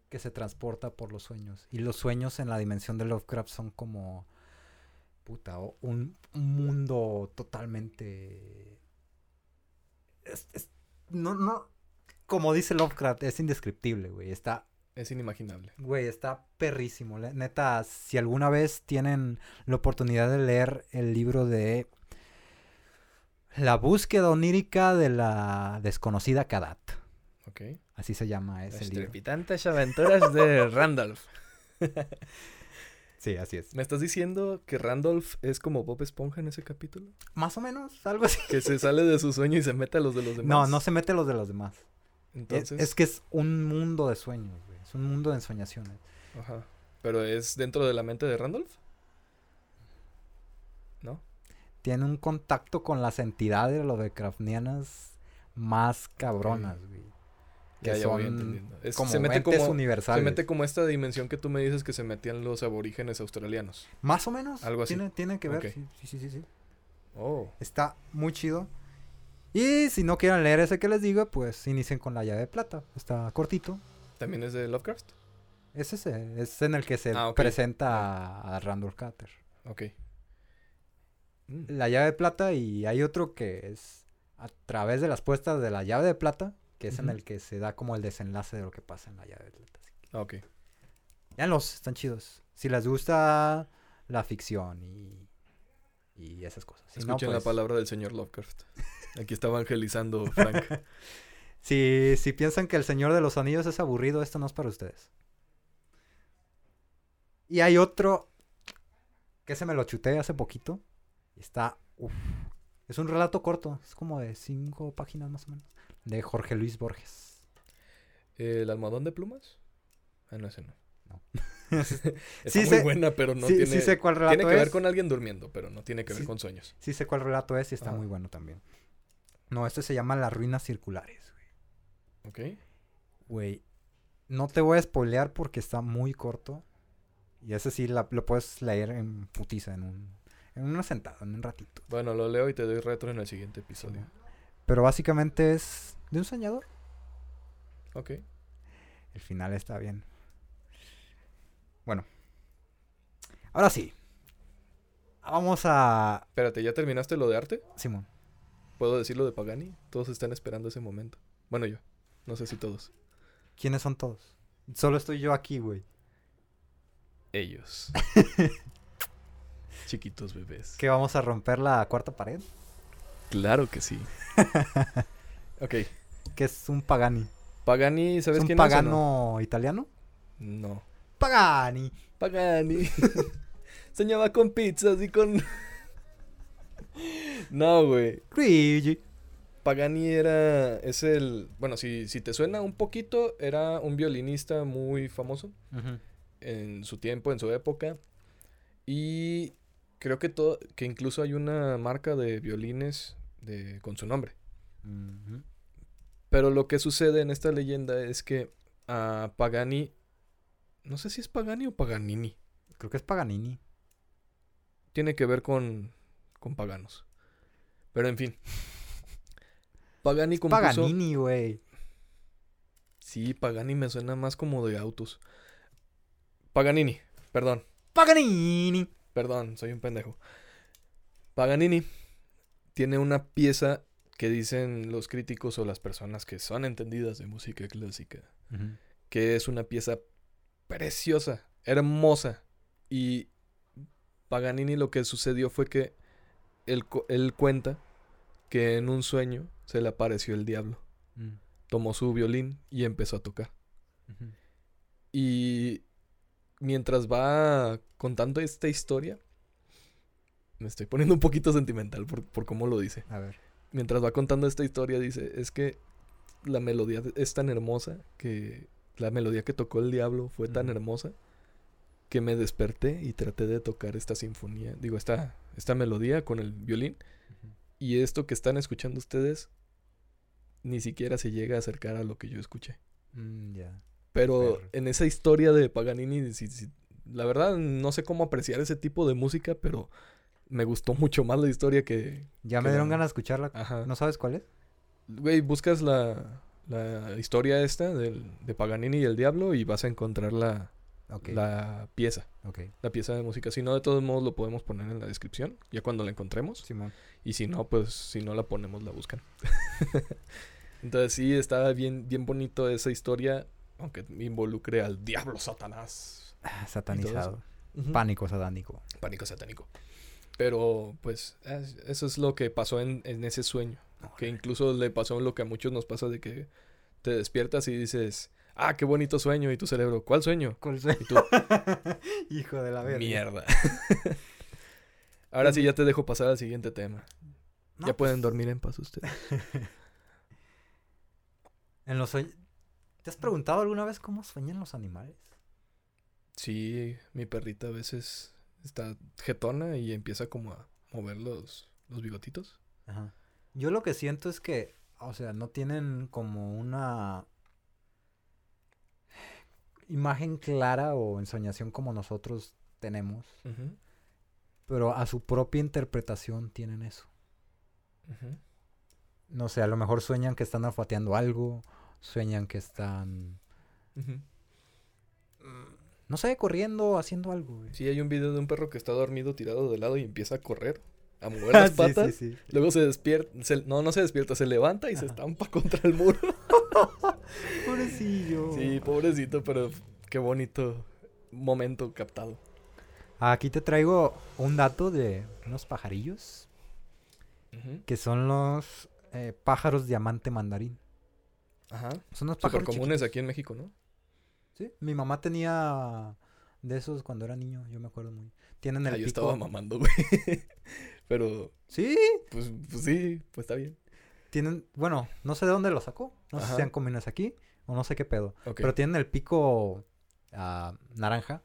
que se transporta por los sueños. Y los sueños en la dimensión de Lovecraft son como. Puta, o- un, un mundo totalmente. es- es- no, no. Como dice Lovecraft, es indescriptible, güey. Está. Es inimaginable. Güey, está perrísimo. Neta, si alguna vez tienen la oportunidad de leer el libro de La búsqueda onírica de la desconocida Kadat. Ok. Así se llama ese Las libro. Trepitantes aventuras de Randolph. Sí, así es. ¿Me estás diciendo que Randolph es como Bob Esponja en ese capítulo? Más o menos, algo así. Que se sale de su sueño y se mete a los de los demás. No, no se mete los de los demás. Es- Entonces. Es, que es un mundo de sueños, güey. Es un mundo de ensoñaciones. Ajá. Pero es dentro de la mente de Randolph. ¿No? Tiene un contacto con las entidades Lovecraftianas más cabronas, güey. Que ya voy son entendiendo. Es- como se mete como, universales. se mete como esta dimensión que tú me dices que se metían los aborígenes australianos. Más o menos. Algo así. Tiene, tiene que ver. Sí, sí, sí, sí. Oh. Está muy chido. Y si no quieren leer ese que les digo, pues inicien con la llave de plata. Está cortito. ¿También es de Lovecraft? Es ese, es en el que se Ah, presenta a, a Randall Carter. Ok. Mm, La llave de plata y hay otro que es a través de las puestas de la llave de plata, que es en el que se da como el desenlace de lo que pasa en la llave de plata. Que, ah, ok. Véanlos, están chidos. Si les gusta la ficción y, y esas cosas. Si no, Escuchen la pues, palabra del señor Lovecraft. Aquí está evangelizando Frank. Si, si piensan que el Señor de los Anillos es aburrido, esto no es para ustedes. Y hay otro que se me lo chuté hace poquito. Está. uf, es un relato corto. Es como de cinco páginas más o menos. De Jorge Luis Borges. ¿El almohadón de plumas? Ah, no, ese no. No. Está Sí muy sé- buena, pero no sí, tiene... sí sé cuál relato tiene que ver con alguien durmiendo, pero no tiene que ver con sueños. Sí sé cuál relato es y está Ajá. muy bueno también. No, este se llama Las Ruinas Circulares. ¿Ok? Güey, no te voy a spoilear porque está muy corto. Y ese sí la- lo puedes leer en putiza, en un, en una sentada, en un ratito. Bueno, lo leo y te doy retro en el siguiente episodio. Pero básicamente es de un soñador. Ok. El final está bien. Bueno. Ahora sí. Vamos a... Espérate, ¿ya terminaste lo de arte? Simón. ¿Puedo decir lo de Pagani? Todos están esperando ese momento. Bueno, yo. No sé si todos. ¿Quiénes son todos? Solo estoy yo aquí, güey. Ellos. Chiquitos bebés. ¿Que vamos a romper la cuarta pared? Claro que sí. ok. Que es un Pagani. Pagani, ¿Es ¿sabes un quién es o pagano italiano? no? No. Pagani. Pagani. Soñaba con pizzas y con... no, güey. Luigi. Pagani era... Es el... Bueno, si, si te suena un poquito, era un violinista muy famoso en su tiempo, en su época. Y creo que todo... Que incluso hay una marca de violines de, con su nombre. Pero lo que sucede en esta leyenda es que a Pagani... No sé si es Pagani o Paganini. Creo que es Paganini. tiene que ver con, con paganos. Pero en fin. Pagani compuso... Paganini, güey. Sí, Pagani me suena más como de autos. Paganini, perdón, Paganini. perdón, soy un pendejo. Paganini tiene una pieza que dicen los críticos o las personas que son entendidas de música clásica, que es una pieza preciosa, hermosa. Y Paganini lo que sucedió fue que él, cu- él cuenta que en un sueño se le apareció el diablo. Mm. Tomó su violín y empezó a tocar. Y mientras va contando esta historia, me estoy poniendo un poquito sentimental por, por cómo lo dice. A ver. Mientras va contando esta historia, dice, es que la melodía es tan hermosa que la melodía que tocó el diablo fue tan hermosa que me desperté y traté de tocar esta sinfonía, digo, esta, esta melodía con el violín. Y esto que están escuchando ustedes ni siquiera se llega a acercar a lo que yo escuché. Mm. Pero Perro. en esa historia de Paganini, la verdad no sé cómo apreciar ese tipo de música, pero me gustó mucho más la historia que... Ya me dieron la- ganas de escucharla. Ajá. ¿No sabes cuál es? Güey, buscas la, la historia esta del, de Paganini y el diablo y vas a encontrar la, La pieza, la pieza de música. Si no, de todos modos lo podemos poner en la descripción, ya cuando la encontremos. Simón. Y si no, pues si no la ponemos, la buscan. Entonces sí, está bien, bien bonito esa historia, aunque involucre al diablo Satanás. Ah, Satanizado. Pánico satánico. Pánico satánico. Pero pues es- eso es lo que pasó en, en ese sueño. Que incluso le pasó lo que a muchos nos pasa de que te despiertas y dices, ah, qué bonito sueño. Y tu cerebro, ¿cuál sueño? ¿Cuál sueño? Y tú, Hijo de la verga. mierda. Ahora sí ya te dejo pasar al siguiente tema. No, ya pueden pues, dormir en paz ustedes. En los sueños. ¿Te has preguntado alguna vez cómo sueñan los animales? Sí, mi perrita a veces está jetona y empieza como a mover los, los bigotitos. Ajá. Yo lo que siento es que, o sea, no tienen como una imagen clara o ensoñación como nosotros tenemos, pero a su propia interpretación tienen eso. no sé, a lo mejor sueñan que están olfateando algo, sueñan que están, Ujú. no sé, corriendo, haciendo algo. güey. Sí, hay un video de un perro que está dormido tirado de lado y empieza a correr, a mover las patas. sí, sí. Luego se despierta, se- no, no se despierta, se levanta y se estampa contra el muro. Pobrecillo. Sí, pobrecito, pero qué bonito momento captado. Aquí te traigo un dato de unos pajarillos que son los eh, pájaros diamante mandarín. Ajá. Son unos pájaros comunes chiquitos. aquí en México, ¿no? Sí, mi mamá tenía de esos cuando era niño, yo me acuerdo muy. Tienen el Ah, yo pico. estaba mamando, güey. Pero, Sí, pues, pues sí, pues está bien. Tienen, bueno, no sé de dónde lo sacó. No sé si sean comunes aquí o no sé qué pedo. Pero tienen el pico ah, naranja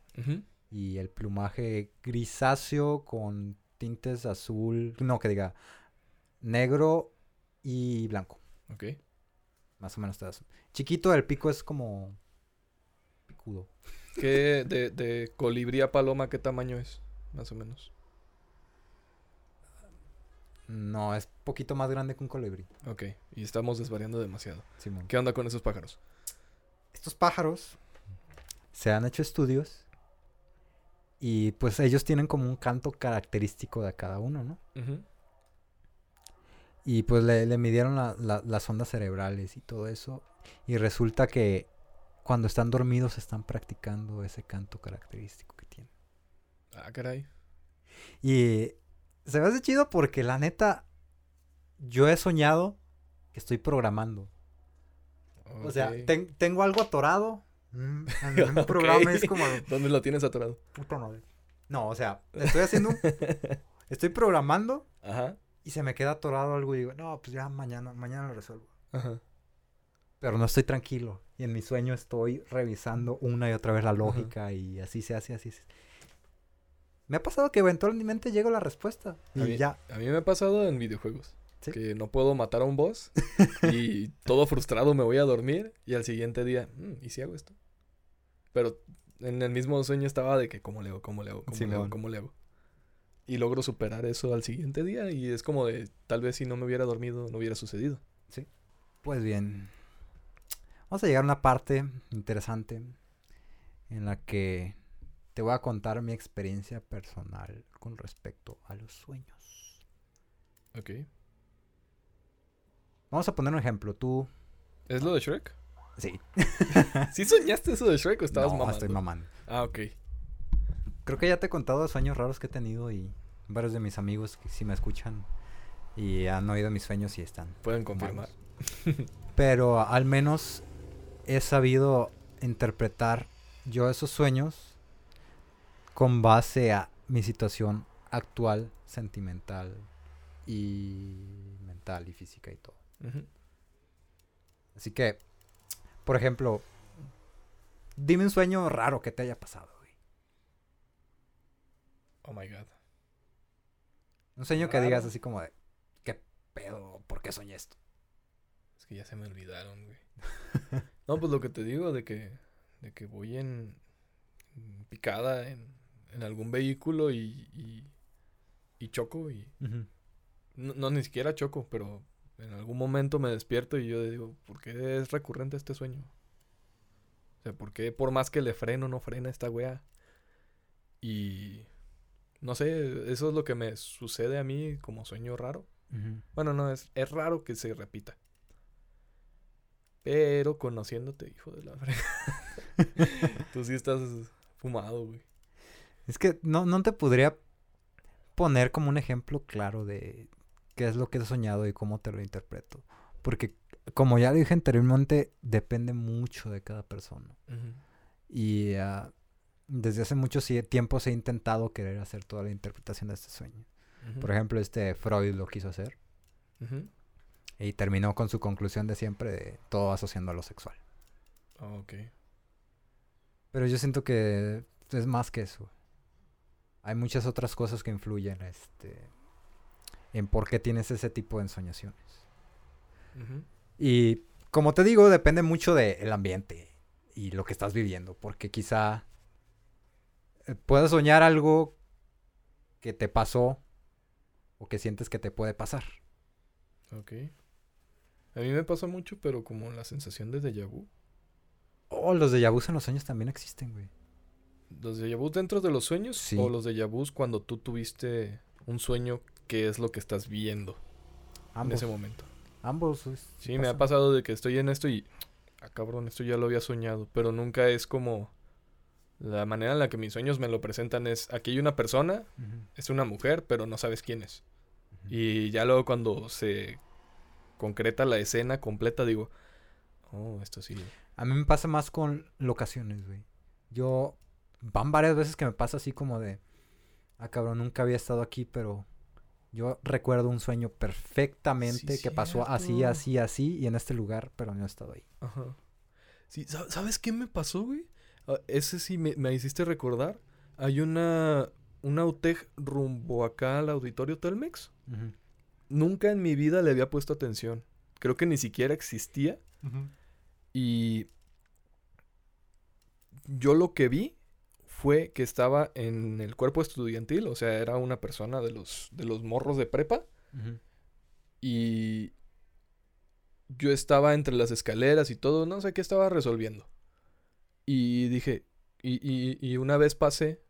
y el plumaje grisáceo con tintes azul, no que diga negro y blanco, Ok. más o menos todas. Chiquito, el pico es como picudo. ¿Qué de, de colibrí a paloma qué tamaño es? Más o menos. No, es poquito más grande que un colibrí. Ok. Y estamos desvariando demasiado. Simón. ¿Qué onda con esos pájaros? Estos pájaros se han hecho estudios y pues ellos tienen como un canto característico de cada uno, ¿no? Y pues le, le midieron la- la- las ondas cerebrales y todo eso. Y resulta que cuando están dormidos están practicando ese canto característico que tienen. Ah, caray. Y se me hace chido porque la neta, yo he soñado que estoy programando. O sea, ten- tengo algo atorado. mm, En un programa es como... ¿Dónde lo tienes atorado? puta madre. No, o sea, estoy haciendo un- Estoy programando Ajá. y se me queda atorado algo y digo, no, pues ya mañana, mañana lo resuelvo. Ajá. Pero no estoy tranquilo. Y en mi sueño estoy revisando una y otra vez la lógica y así se hace, así se... Me ha pasado que eventualmente llego a la respuesta. Y A mí- ya. A mí me ha pasado en videojuegos. ¿Sí? Que no puedo matar a un boss y todo frustrado me voy a dormir y al siguiente día, "Mm, ¿y si hago esto? Pero en el mismo sueño estaba de que, ¿cómo le hago? ¿Cómo le hago? ¿Cómo le hago? ¿Cómo le hago? Y logro superar eso al siguiente día y es como de, tal vez si no me hubiera dormido no hubiera sucedido. Pues bien. Vamos a llegar a una parte interesante en la que te voy a contar mi experiencia personal con respecto a los sueños. Ok. Vamos a poner un ejemplo. Tú... ¿Es lo de Shrek? Sí. ¿Sí soñaste eso de Shrek o estabas no, mamando? estoy mamando. Ah, ok. Creo que ya te he contado sueños raros que he tenido y varios de mis amigos que sí me escuchan y han oído mis sueños y están. Pueden confirmar. malos. Pero al menos he sabido interpretar yo esos sueños con base a mi situación actual, sentimental y mental y física y todo. Así que, por ejemplo, dime un sueño raro que te haya pasado, güey. Oh my god. Un sueño que digas así como de, ¿qué pedo? ¿Por qué soñé esto? Es que ya se me olvidaron, güey. no, pues lo que te digo de que, de que voy en, en picada en, en algún vehículo y, y, y choco y... No, no, ni siquiera choco, pero en algún momento me despierto y yo digo, ¿por qué es recurrente este sueño? O sea, ¿por qué por más que le freno no frena esta wea? Y... No sé, eso es lo que me sucede a mí como sueño raro. Bueno, no, es, es raro que se repita. Pero conociéndote, hijo de la frega. Tú sí estás fumado, güey. Es que no, no te podría poner como un ejemplo claro de qué es lo que he soñado y cómo te lo interpreto. Porque, como ya dije anteriormente, depende mucho de cada persona. Y ah, desde hace mucho tiempos he intentado querer hacer toda la interpretación de este sueño. Por ejemplo, este Freud lo quiso hacer y terminó con su conclusión de siempre de todo asociando a lo sexual. Ah, ok. Pero yo siento que es más que eso. Hay muchas otras cosas que influyen este, en por qué tienes ese tipo de ensoñaciones. Y como te digo, depende mucho del ambiente y lo que estás viviendo. Porque quizá eh, puedas soñar algo que te pasó o que sientes que te puede pasar. Ok. A mí me pasa mucho, pero como la sensación de déjà vu. Oh, los Yabus en los sueños también existen, güey. ¿Los déjà vu dentro de los sueños? Sí. ¿O los déjà vu cuando tú tuviste un sueño que es lo que estás viendo en Ambos. ese momento? Ambos. Sí, me ha pasa. pasado de que estoy en esto y... Ah, cabrón, esto ya lo había soñado. Pero nunca es como... La manera en la que mis sueños me lo presentan es... Aquí hay una persona, es una mujer, pero no sabes quién es. Y ya luego cuando se concreta la escena completa digo... Oh, esto sí. A mí me pasa más con locaciones, güey. Yo van varias veces que me pasa así como de, ah, cabrón, nunca había estado aquí, pero yo recuerdo un sueño perfectamente Sí, que pasó así, cierto. así, así y en este lugar, pero no he estado ahí. Ajá. Sí, ¿sab- ¿sabes qué me pasó, güey? Ah, ese sí me, me hiciste recordar. Hay una... Una UTEG rumbo acá al auditorio Telmex. Nunca en mi vida le había puesto atención. Creo que ni siquiera existía. Y yo lo que vi fue que estaba en el cuerpo estudiantil, o sea, era una persona de los, de los morros de prepa. Y yo estaba entre las escaleras y todo, no sé qué estaba resolviendo. Y dije, y, y- y una vez pasé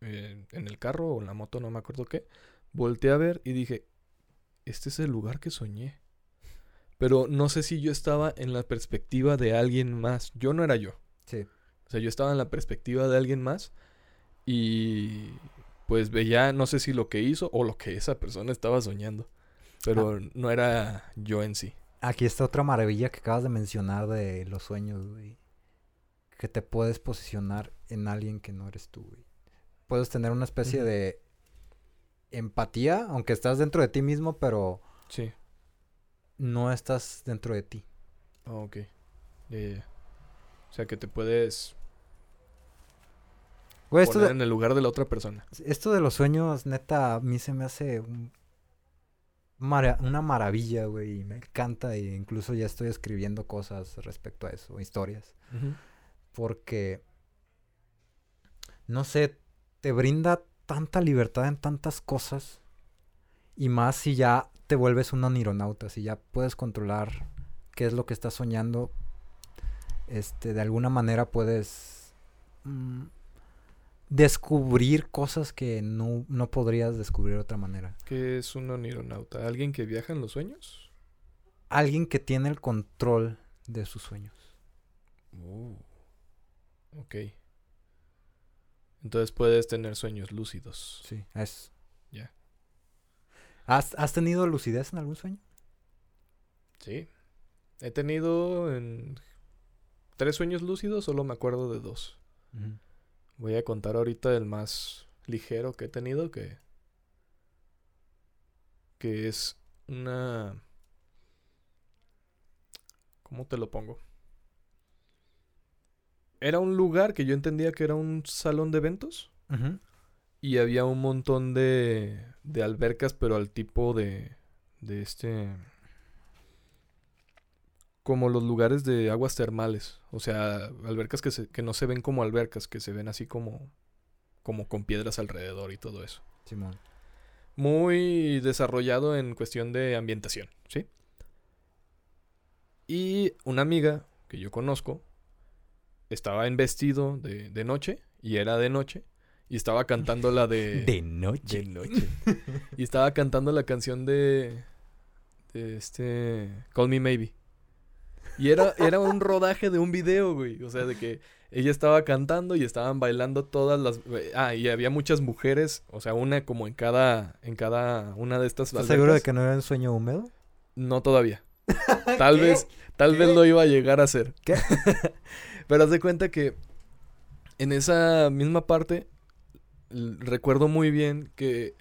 eh, en el carro o en la moto, no me acuerdo qué, volteé a ver y dije, este es el lugar que soñé. Pero no sé si yo estaba en la perspectiva de alguien más. Yo no era yo. Sí. O sea, yo estaba en la perspectiva de alguien más y pues veía, no sé si lo que hizo o lo que esa persona estaba soñando. Pero no era yo en sí. Aquí está otra maravilla que acabas de mencionar de los sueños, güey. Que te puedes posicionar en alguien que no eres tú, güey. Puedes tener una especie de empatía, aunque estás dentro de ti mismo, pero Sí. no estás dentro de ti. Ah, ok. Ya. O sea, que te puedes Güey, esto poner de, en el lugar de la otra persona. esto de los sueños, neta, a mí se me hace un mara- una maravilla, güey. y Me encanta e incluso ya estoy escribiendo cosas respecto a eso, historias. Porque, no sé, te brinda tanta libertad en tantas cosas. Y más si ya te vuelves un onironauta, si ya puedes controlar qué es lo que estás soñando. Este, de alguna manera puedes mm, descubrir cosas que no, no podrías descubrir de otra manera. ¿Qué es un onironauta? ¿Alguien que viaja en los sueños? Alguien que tiene el control de sus sueños. Uh, ok. Entonces puedes tener sueños lúcidos. Sí, es. Ya. ¿Has, ¿Has tenido lucidez en algún sueño? Sí. He tenido en tres sueños lúcidos, solo me acuerdo de dos. Voy a contar ahorita el más ligero que he tenido, que, que es una... ¿Cómo te lo pongo? Era un lugar que yo entendía que era un salón de eventos y había un montón de, de albercas, pero al tipo de, de este... Como los lugares de aguas termales. O sea, albercas que, se- que no se ven como albercas, que se ven así como, como con piedras alrededor y todo eso. Simón. Muy desarrollado en cuestión de ambientación, ¿sí? Y una amiga que yo conozco estaba en vestido de, de noche, y era de noche, y estaba cantando la de... De noche. De noche. y estaba cantando la canción de. De este. Call Me Maybe. Y era, era un rodaje de un video, güey. O sea, de que ella estaba cantando y estaban bailando todas las. Ah, y había muchas mujeres. O sea, una como en cada. En cada una de estas. ¿Estás seguro de que no era un sueño húmedo? No todavía. Tal vez, tal vez lo iba a llegar a hacer. ¿Qué? Pero haz de cuenta que en esa misma parte recuerdo muy bien que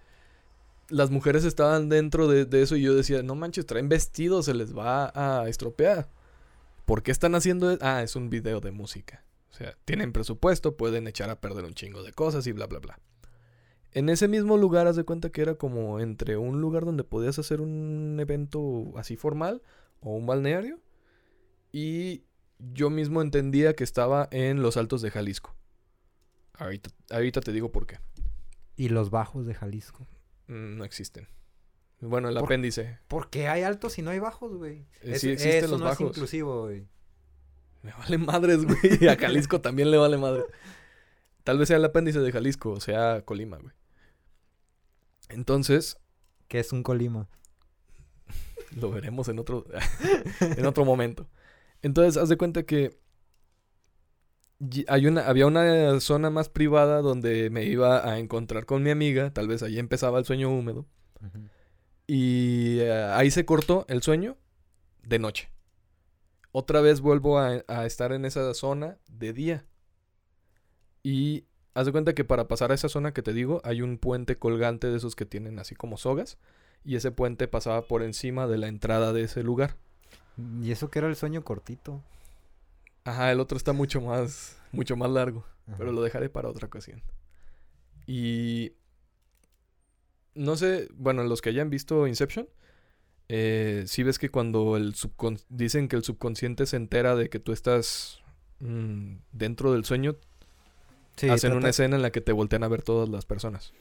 las mujeres estaban dentro de, de eso y yo decía, no manches, traen vestidos, se les va a estropear. ¿Por qué están haciendo eso? Ah, es un video de música. O sea, tienen presupuesto, pueden echar a perder un chingo de cosas y bla, bla, bla. En ese mismo lugar, haz de cuenta que era como entre un lugar donde podías hacer un evento así formal o un balneario. Y yo mismo entendía que estaba en los altos de Jalisco. Ahorita, ahorita te digo por qué. Y los bajos de Jalisco. Mm, No existen. Bueno, el Por- apéndice. ¿Por qué hay altos y no hay bajos, güey? Eh, Es- sí existen eso los no es inclusivo, güey. Me vale madres, güey. A Jalisco también le vale madre. Tal vez sea el apéndice de Jalisco, o sea, Colima, güey. Entonces, Que es un colima. lo veremos en otro, en otro momento. Entonces, haz de cuenta que hay una, había una zona más privada donde me iba a encontrar con mi amiga. Tal vez ahí empezaba el sueño húmedo. Y eh, ahí se cortó el sueño de noche. Otra vez vuelvo a, a estar en esa zona de día. Y haz de cuenta que para pasar a esa zona que te digo, hay un puente colgante de esos que tienen así como sogas. Y ese puente pasaba por encima de la entrada de ese lugar. Y eso que era el sueño cortito. Ajá, el otro está mucho más, mucho más largo. Pero lo dejaré para otra ocasión. Y no sé, bueno, los que hayan visto Inception, eh, si ves que cuando el subcon dicen que el subconsciente se entera de que tú estás mm, dentro del sueño, Sí, hacen trata- una escena en la que te voltean a ver todas las personas.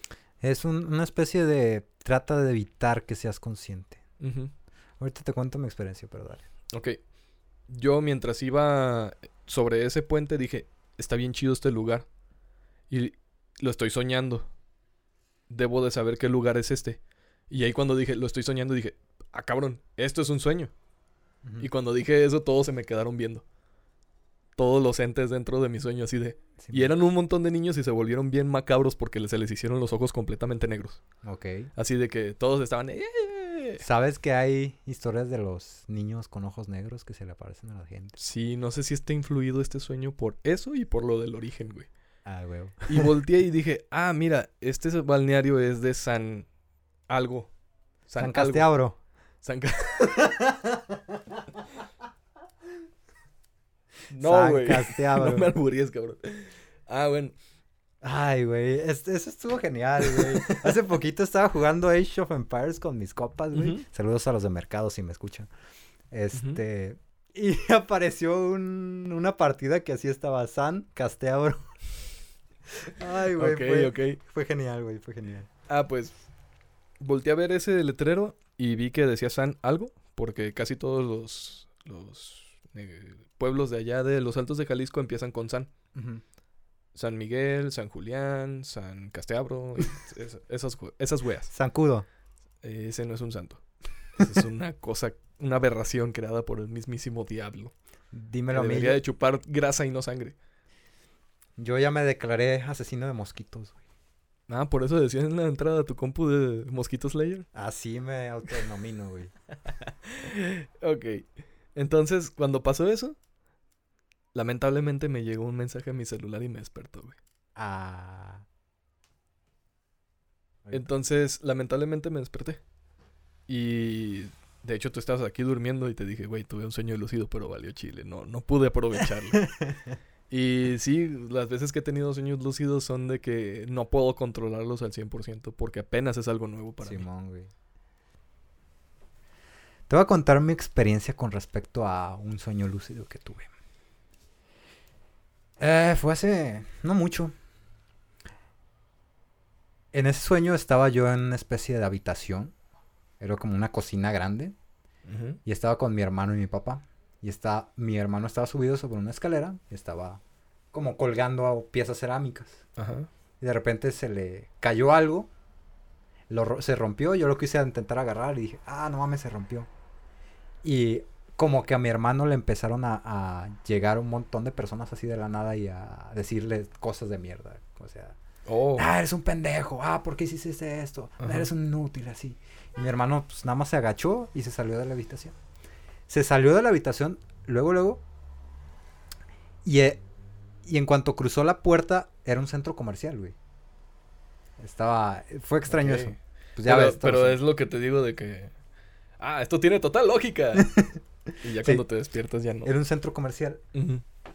Es un- una especie de... Trata de evitar que seas consciente. Ahorita te cuento mi experiencia, pero dale. Ok. Yo mientras iba sobre ese puente dije, está bien chido este lugar. Y lo estoy soñando. Debo de saber qué lugar es este. Y ahí cuando dije, lo estoy soñando, dije, ah, cabrón, esto es un sueño. Y cuando dije eso, todos se me quedaron viendo. Todos los entes dentro de mi sueño así de... Sí, Y eran un montón de niños y se volvieron bien macabros porque se les hicieron los ojos completamente negros. Ok. Así de que todos estaban... "Eh". ¿Sabes que hay historias de los niños con ojos negros que se le aparecen a la gente? Sí, no sé si está influido este sueño por eso y por lo del origen, güey. Ah, güey. Y volteé y dije, ah, mira, este es- balneario es de San algo. San algo. Casteabro. San Ca- no, San güey. No me alburíes, cabrón. Ah, bueno. Ay, güey. es- Eso estuvo genial, güey. Hace poquito estaba jugando Age of Empires con mis copas, güey. Saludos a los de mercado si me escuchan. Este. Y apareció un- una partida que así estaba San Casteabro. Ay, güey. fue, genial, güey. Fue genial. Ah, pues volteé a ver ese letrero y vi que decía San algo, porque casi todos los, los eh, pueblos de allá de los Altos de Jalisco empiezan con San. San Miguel, San Julián, San Casteabro, es- esas, esas weas. Zancudo. Eh, Ese no es un santo. Ese es una cosa, una aberración creada por el mismísimo diablo. Dímelo a mí. debería de chupar grasa y no sangre. Yo ya me declaré asesino de mosquitos, güey. Ah, por eso decía en la entrada de tu compu de Mosquito Slayer. Así me autodenomino, güey. Ok. Entonces, cuando pasó eso, lamentablemente me llegó un mensaje a mi celular y me despertó, güey. Ah. Entonces, lamentablemente me desperté. Y de hecho, tú estabas aquí durmiendo y te dije, güey, tuve un sueño lúcido, pero valió chile. No, no pude aprovecharlo. y sí, las veces que he tenido sueños lúcidos son de que no puedo controlarlos al 100% porque apenas es algo nuevo para mí. Simón, güey. Te voy a contar mi experiencia con respecto a un sueño lúcido que tuve. Eh, fue hace no mucho. En ese sueño estaba yo en una especie de habitación. Era como una cocina grande. Y estaba con mi hermano y mi papá. Y está, mi hermano estaba subido sobre una escalera. Y estaba como colgando a piezas cerámicas. Ajá. Y de repente se le cayó algo. Lo, se rompió. Yo lo quise intentar agarrar y dije, ah, no mames, se rompió. Y como que a mi hermano le empezaron a, a llegar un montón de personas así de la nada y a decirle cosas de mierda. O sea, Oh. ah, eres un pendejo. Ah, ¿por qué hiciste esto? Ajá. Eres un inútil, así. Y mi hermano, pues nada más se agachó y se salió de la habitación. Se salió de la habitación, luego, luego. Y, eh, y en cuanto cruzó la puerta, era un centro comercial, güey. Estaba. Fue extraño eso. Pues ya pero ves, pero es lo que te digo de que. Ah, esto tiene total lógica. y ya Sí. cuando te despiertas ya no. Era un centro comercial.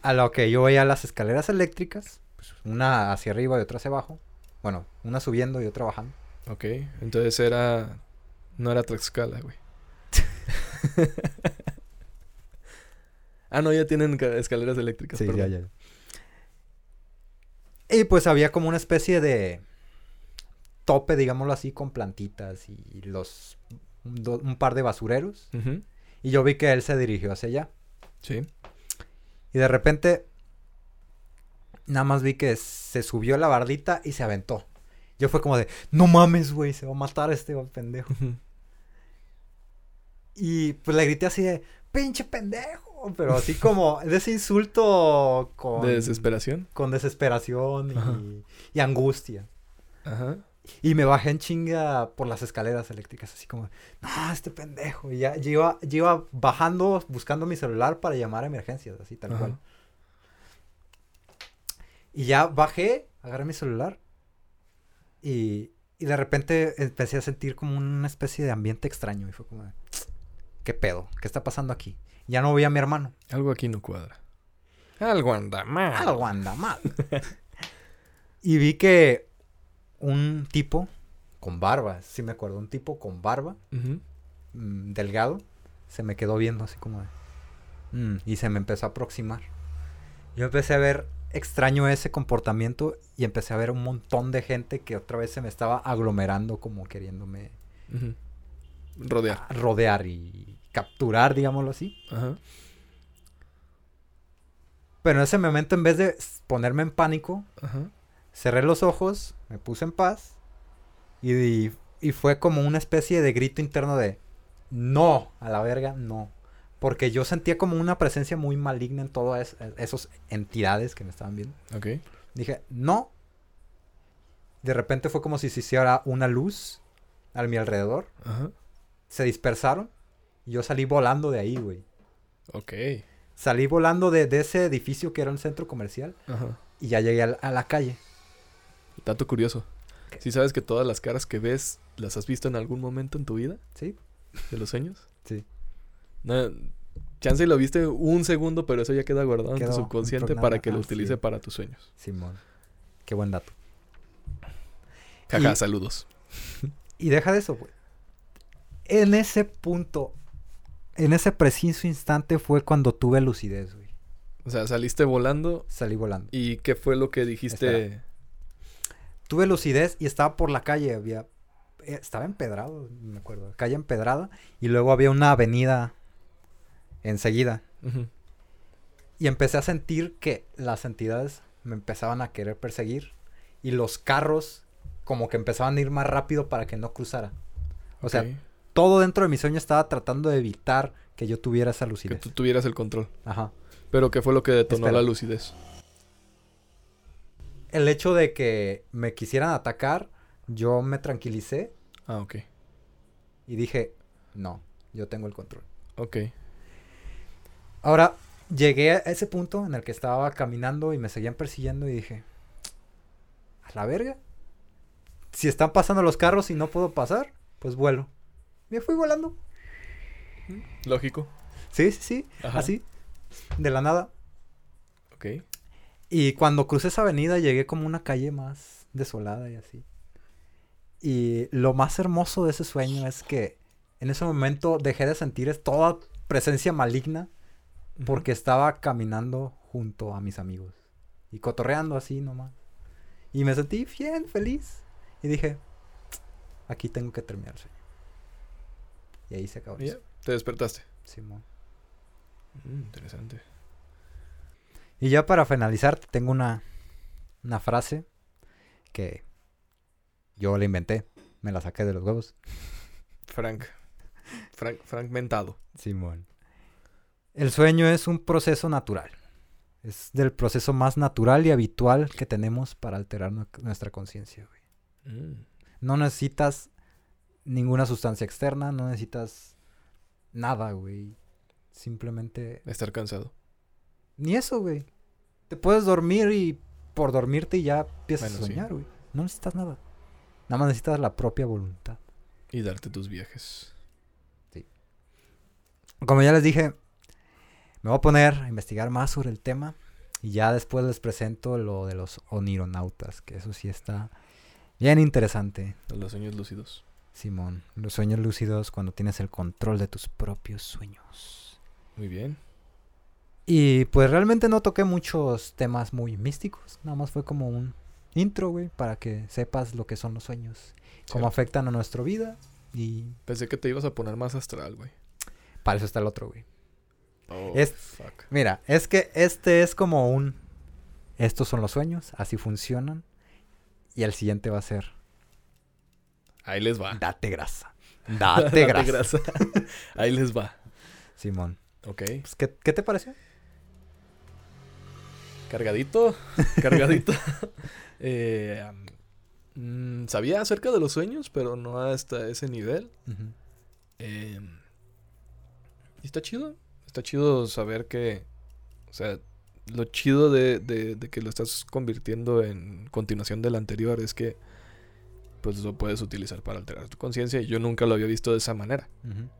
A lo que yo veía las escaleras eléctricas, pues, una hacia arriba y otra hacia abajo. Bueno, una subiendo y otra bajando. Ok, entonces era. No era Tlaxcala, güey. ah, no, ya tienen ca- escaleras eléctricas. Sí, perdón. ya, ya. Y pues había como una especie de tope, digámoslo así, con plantitas y los un, do- un par de basureros. Y yo vi que él se dirigió hacia allá. Sí. Y de repente, nada más vi que se subió la bardita y se aventó. Yo fue como de, no mames, güey, se va a matar este pendejo. Y pues le grité así de, pinche pendejo. Pero así como de ese insulto con... De desesperación. Con desesperación Ajá. y, angustia. Ajá. Y me bajé en chinga por las escaleras eléctricas, así como, no, este pendejo. Y ya yo iba, yo iba bajando, buscando mi celular para llamar a emergencias, así tal Ajá. cual. Y ya bajé, agarré mi celular y, y de repente empecé a sentir como una especie de ambiente extraño. Y fue como, ¿qué pedo? ¿Qué está pasando aquí? Ya no vi a mi hermano. Algo aquí no cuadra. Algo anda mal. Algo anda mal. y vi que un tipo con barba, sí me acuerdo, un tipo con barba, mm, delgado, se me quedó viendo así como de... "Mm", y se me empezó a aproximar. Yo empecé a ver extraño ese comportamiento y empecé a ver un montón de gente que otra vez se me estaba aglomerando como queriéndome. Rodear. rodear y capturar, digámoslo así. Ajá. Pero en ese momento en vez de ponerme en pánico, Ajá. cerré los ojos, me puse en paz y, y, y fue como una especie de grito interno de no, a la verga, no. Porque yo sentía como una presencia muy maligna en todas es- esas entidades que me estaban viendo. Ok. Dije, no. De repente fue como si se hiciera una luz a mi alrededor. Ajá. Se dispersaron yo salí volando de ahí, güey. Ok. Salí volando de, de ese edificio que era un centro comercial Ajá. y ya llegué a la- a la calle. Dato curioso. ¿Qué? ¿Sí sabes que todas las caras que ves las has visto en algún momento en tu vida? ¿Sí? ¿De los sueños? Sí. No, chance lo viste un segundo, pero eso ya queda guardado en tu subconsciente para que lo así utilice para tus sueños. Simón. Qué buen dato. Jaja, Y- saludos. Y deja de eso, güey. En ese punto, en ese preciso instante fue cuando tuve lucidez, güey. O sea, saliste volando Salí volando. y ¿qué fue lo que dijiste? Tuve lucidez y estaba por la calle, había... eh, Estaba empedrado, me acuerdo. Calle empedrada. Y luego había una avenida enseguida. Y empecé a sentir que las entidades me empezaban a querer perseguir. Y los carros como que empezaban a ir más rápido para que no cruzara. O sea. Todo dentro de mi sueño estaba tratando de evitar que yo tuviera esa que lucidez. tú tuvieras el control. Ajá. Pero ¿qué fue lo que detonó Espera. la lucidez? El hecho de que me quisieran atacar, yo me tranquilicé Ah, ok. y dije, no, yo tengo el control. Ok. Ahora, llegué a ese punto en el que estaba caminando y me seguían persiguiendo y dije, a la verga. Si están pasando los carros y no puedo pasar, pues vuelo. Me fui volando. Lógico. Sí, sí, sí. Ajá. Así. De la nada. Ok. Y cuando crucé esa avenida llegué como a una calle más desolada y así. Y lo más hermoso de ese sueño es que en ese momento dejé de sentir toda presencia maligna porque estaba caminando junto a mis amigos y cotorreando así nomás. Y me sentí bien, feliz. Y dije, aquí tengo que terminar el sueño. Y ahí se acabó te despertaste. Simón. Mm, interesante. Y ya para finalizar, te tengo una, una frase que yo la inventé. Me la saqué de los huevos. Frank. Frank, fragmentado. Simón. El sueño es un proceso natural. Es del proceso más natural y habitual que tenemos para alterar nu- nuestra conciencia. Mm. No necesitas ninguna sustancia externa, no necesitas nada, güey. Simplemente... Estar cansado. Ni eso, güey. Te puedes dormir y por dormirte ya empiezas Bueno, a sí. soñar, güey. No necesitas nada. Nada más necesitas la propia voluntad. Y darte tus viajes. Como ya les dije, me voy a poner a investigar más sobre el tema y ya después les presento lo de los onironautas, que eso sí está bien interesante, Los sueños lúcidos. Simón. Los sueños lúcidos cuando tienes el control de tus propios sueños. Muy bien. Y pues realmente no toqué muchos temas muy místicos, nada más fue como un intro, güey, para que sepas lo que son los sueños, cómo afectan a nuestra vida Y Pensé que te ibas a poner más astral, güey. para eso está el otro, güey. Oh, Es- fuck. Mira, es que este es como un... Estos son los sueños, así funcionan. Y el siguiente va a ser... Ahí les va. Date grasa. Date grasa. grasa. Ahí les va. Simón. Ok. Pues, ¿qué, qué te pareció? Cargadito. Cargadito. Eh, mm, sabía acerca de los sueños, pero no hasta ese nivel. Eh, y está chido. Está chido saber que. O sea, lo chido de, de- de que lo estás convirtiendo en continuación del anterior es que. Pues lo puedes utilizar para alterar tu conciencia. Y yo nunca lo había visto de esa manera.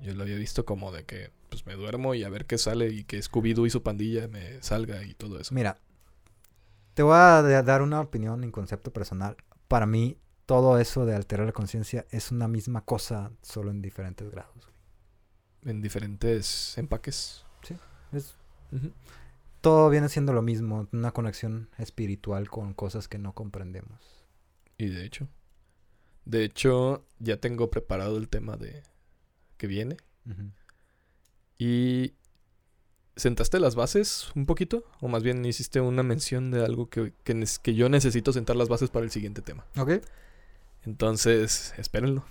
Yo lo había visto como de que pues me duermo y a ver qué sale y que Scooby-Doo y su pandilla me salga y todo eso. Mira, te voy a da- dar una opinión en concepto personal. Para mí, todo eso de alterar la conciencia es una misma cosa, solo en diferentes grados. En diferentes empaques. Es- Ujú. todo viene siendo lo mismo, una conexión espiritual con cosas que no comprendemos. Y de hecho. De hecho, ya tengo preparado el tema de que viene. Y ¿Sentaste las bases un poquito? O más bien hiciste una mención de algo que, que, que yo necesito sentar las bases para el siguiente tema. Ok. Entonces, espérenlo.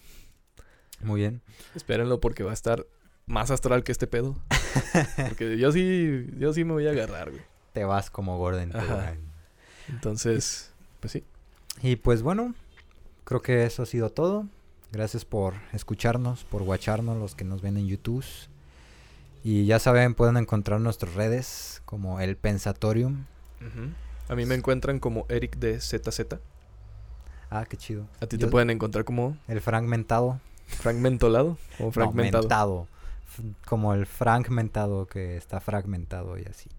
Muy bien. Espérenlo porque va a estar más astral que este pedo. Porque yo sí, yo sí me voy a agarrar, güey. Te vas como Gordon. Ajá. Entonces, pues sí. Y pues bueno, creo que eso ha sido todo. Gracias por escucharnos, por watcharnos los que nos ven en YouTube. Y ya saben, pueden encontrar nuestras redes como el Pensatorium. A mí me encuentran como Eric de ZZ. Ah, qué chido. A ti Yo- te pueden encontrar como El fragmentado. fragmentolado o fragmentado. Como el fragmentado que está fragmentado y así.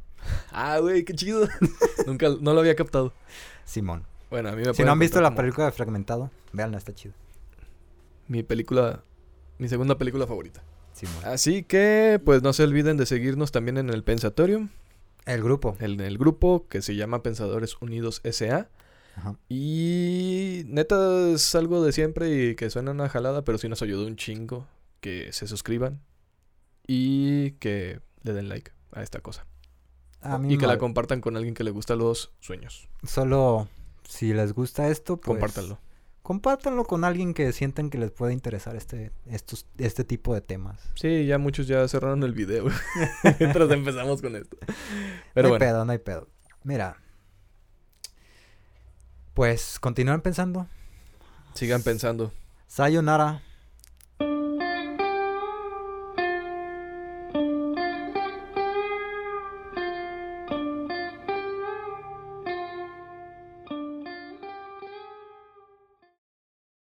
ah, güey, qué chido. Nunca, no lo había captado. Simón. Bueno, a mí me Si no han visto la como película de fragmentado, véanla, está chido. Mi película, mi segunda película favorita. Así que, pues no se olviden de seguirnos también en el Pensatorium, El grupo. el grupo que se llama Pensadores Unidos SA. Ajá. Y neta es algo de siempre y que suena una jalada, pero sí nos ayudó un chingo que se suscriban y que le den like a esta cosa. A mí y que la compartan con alguien que le gusta los sueños. Solo si les gusta esto, pues Compártanlo. compártanlo con alguien que sienten que les puede interesar este, estos, este tipo de temas. Sí, ya muchos ya cerraron el video mientras empezamos con esto. Pero no hay bueno, pedo, no hay pedo. Mira. Pues continúen pensando. sigan pensando. Sayonara.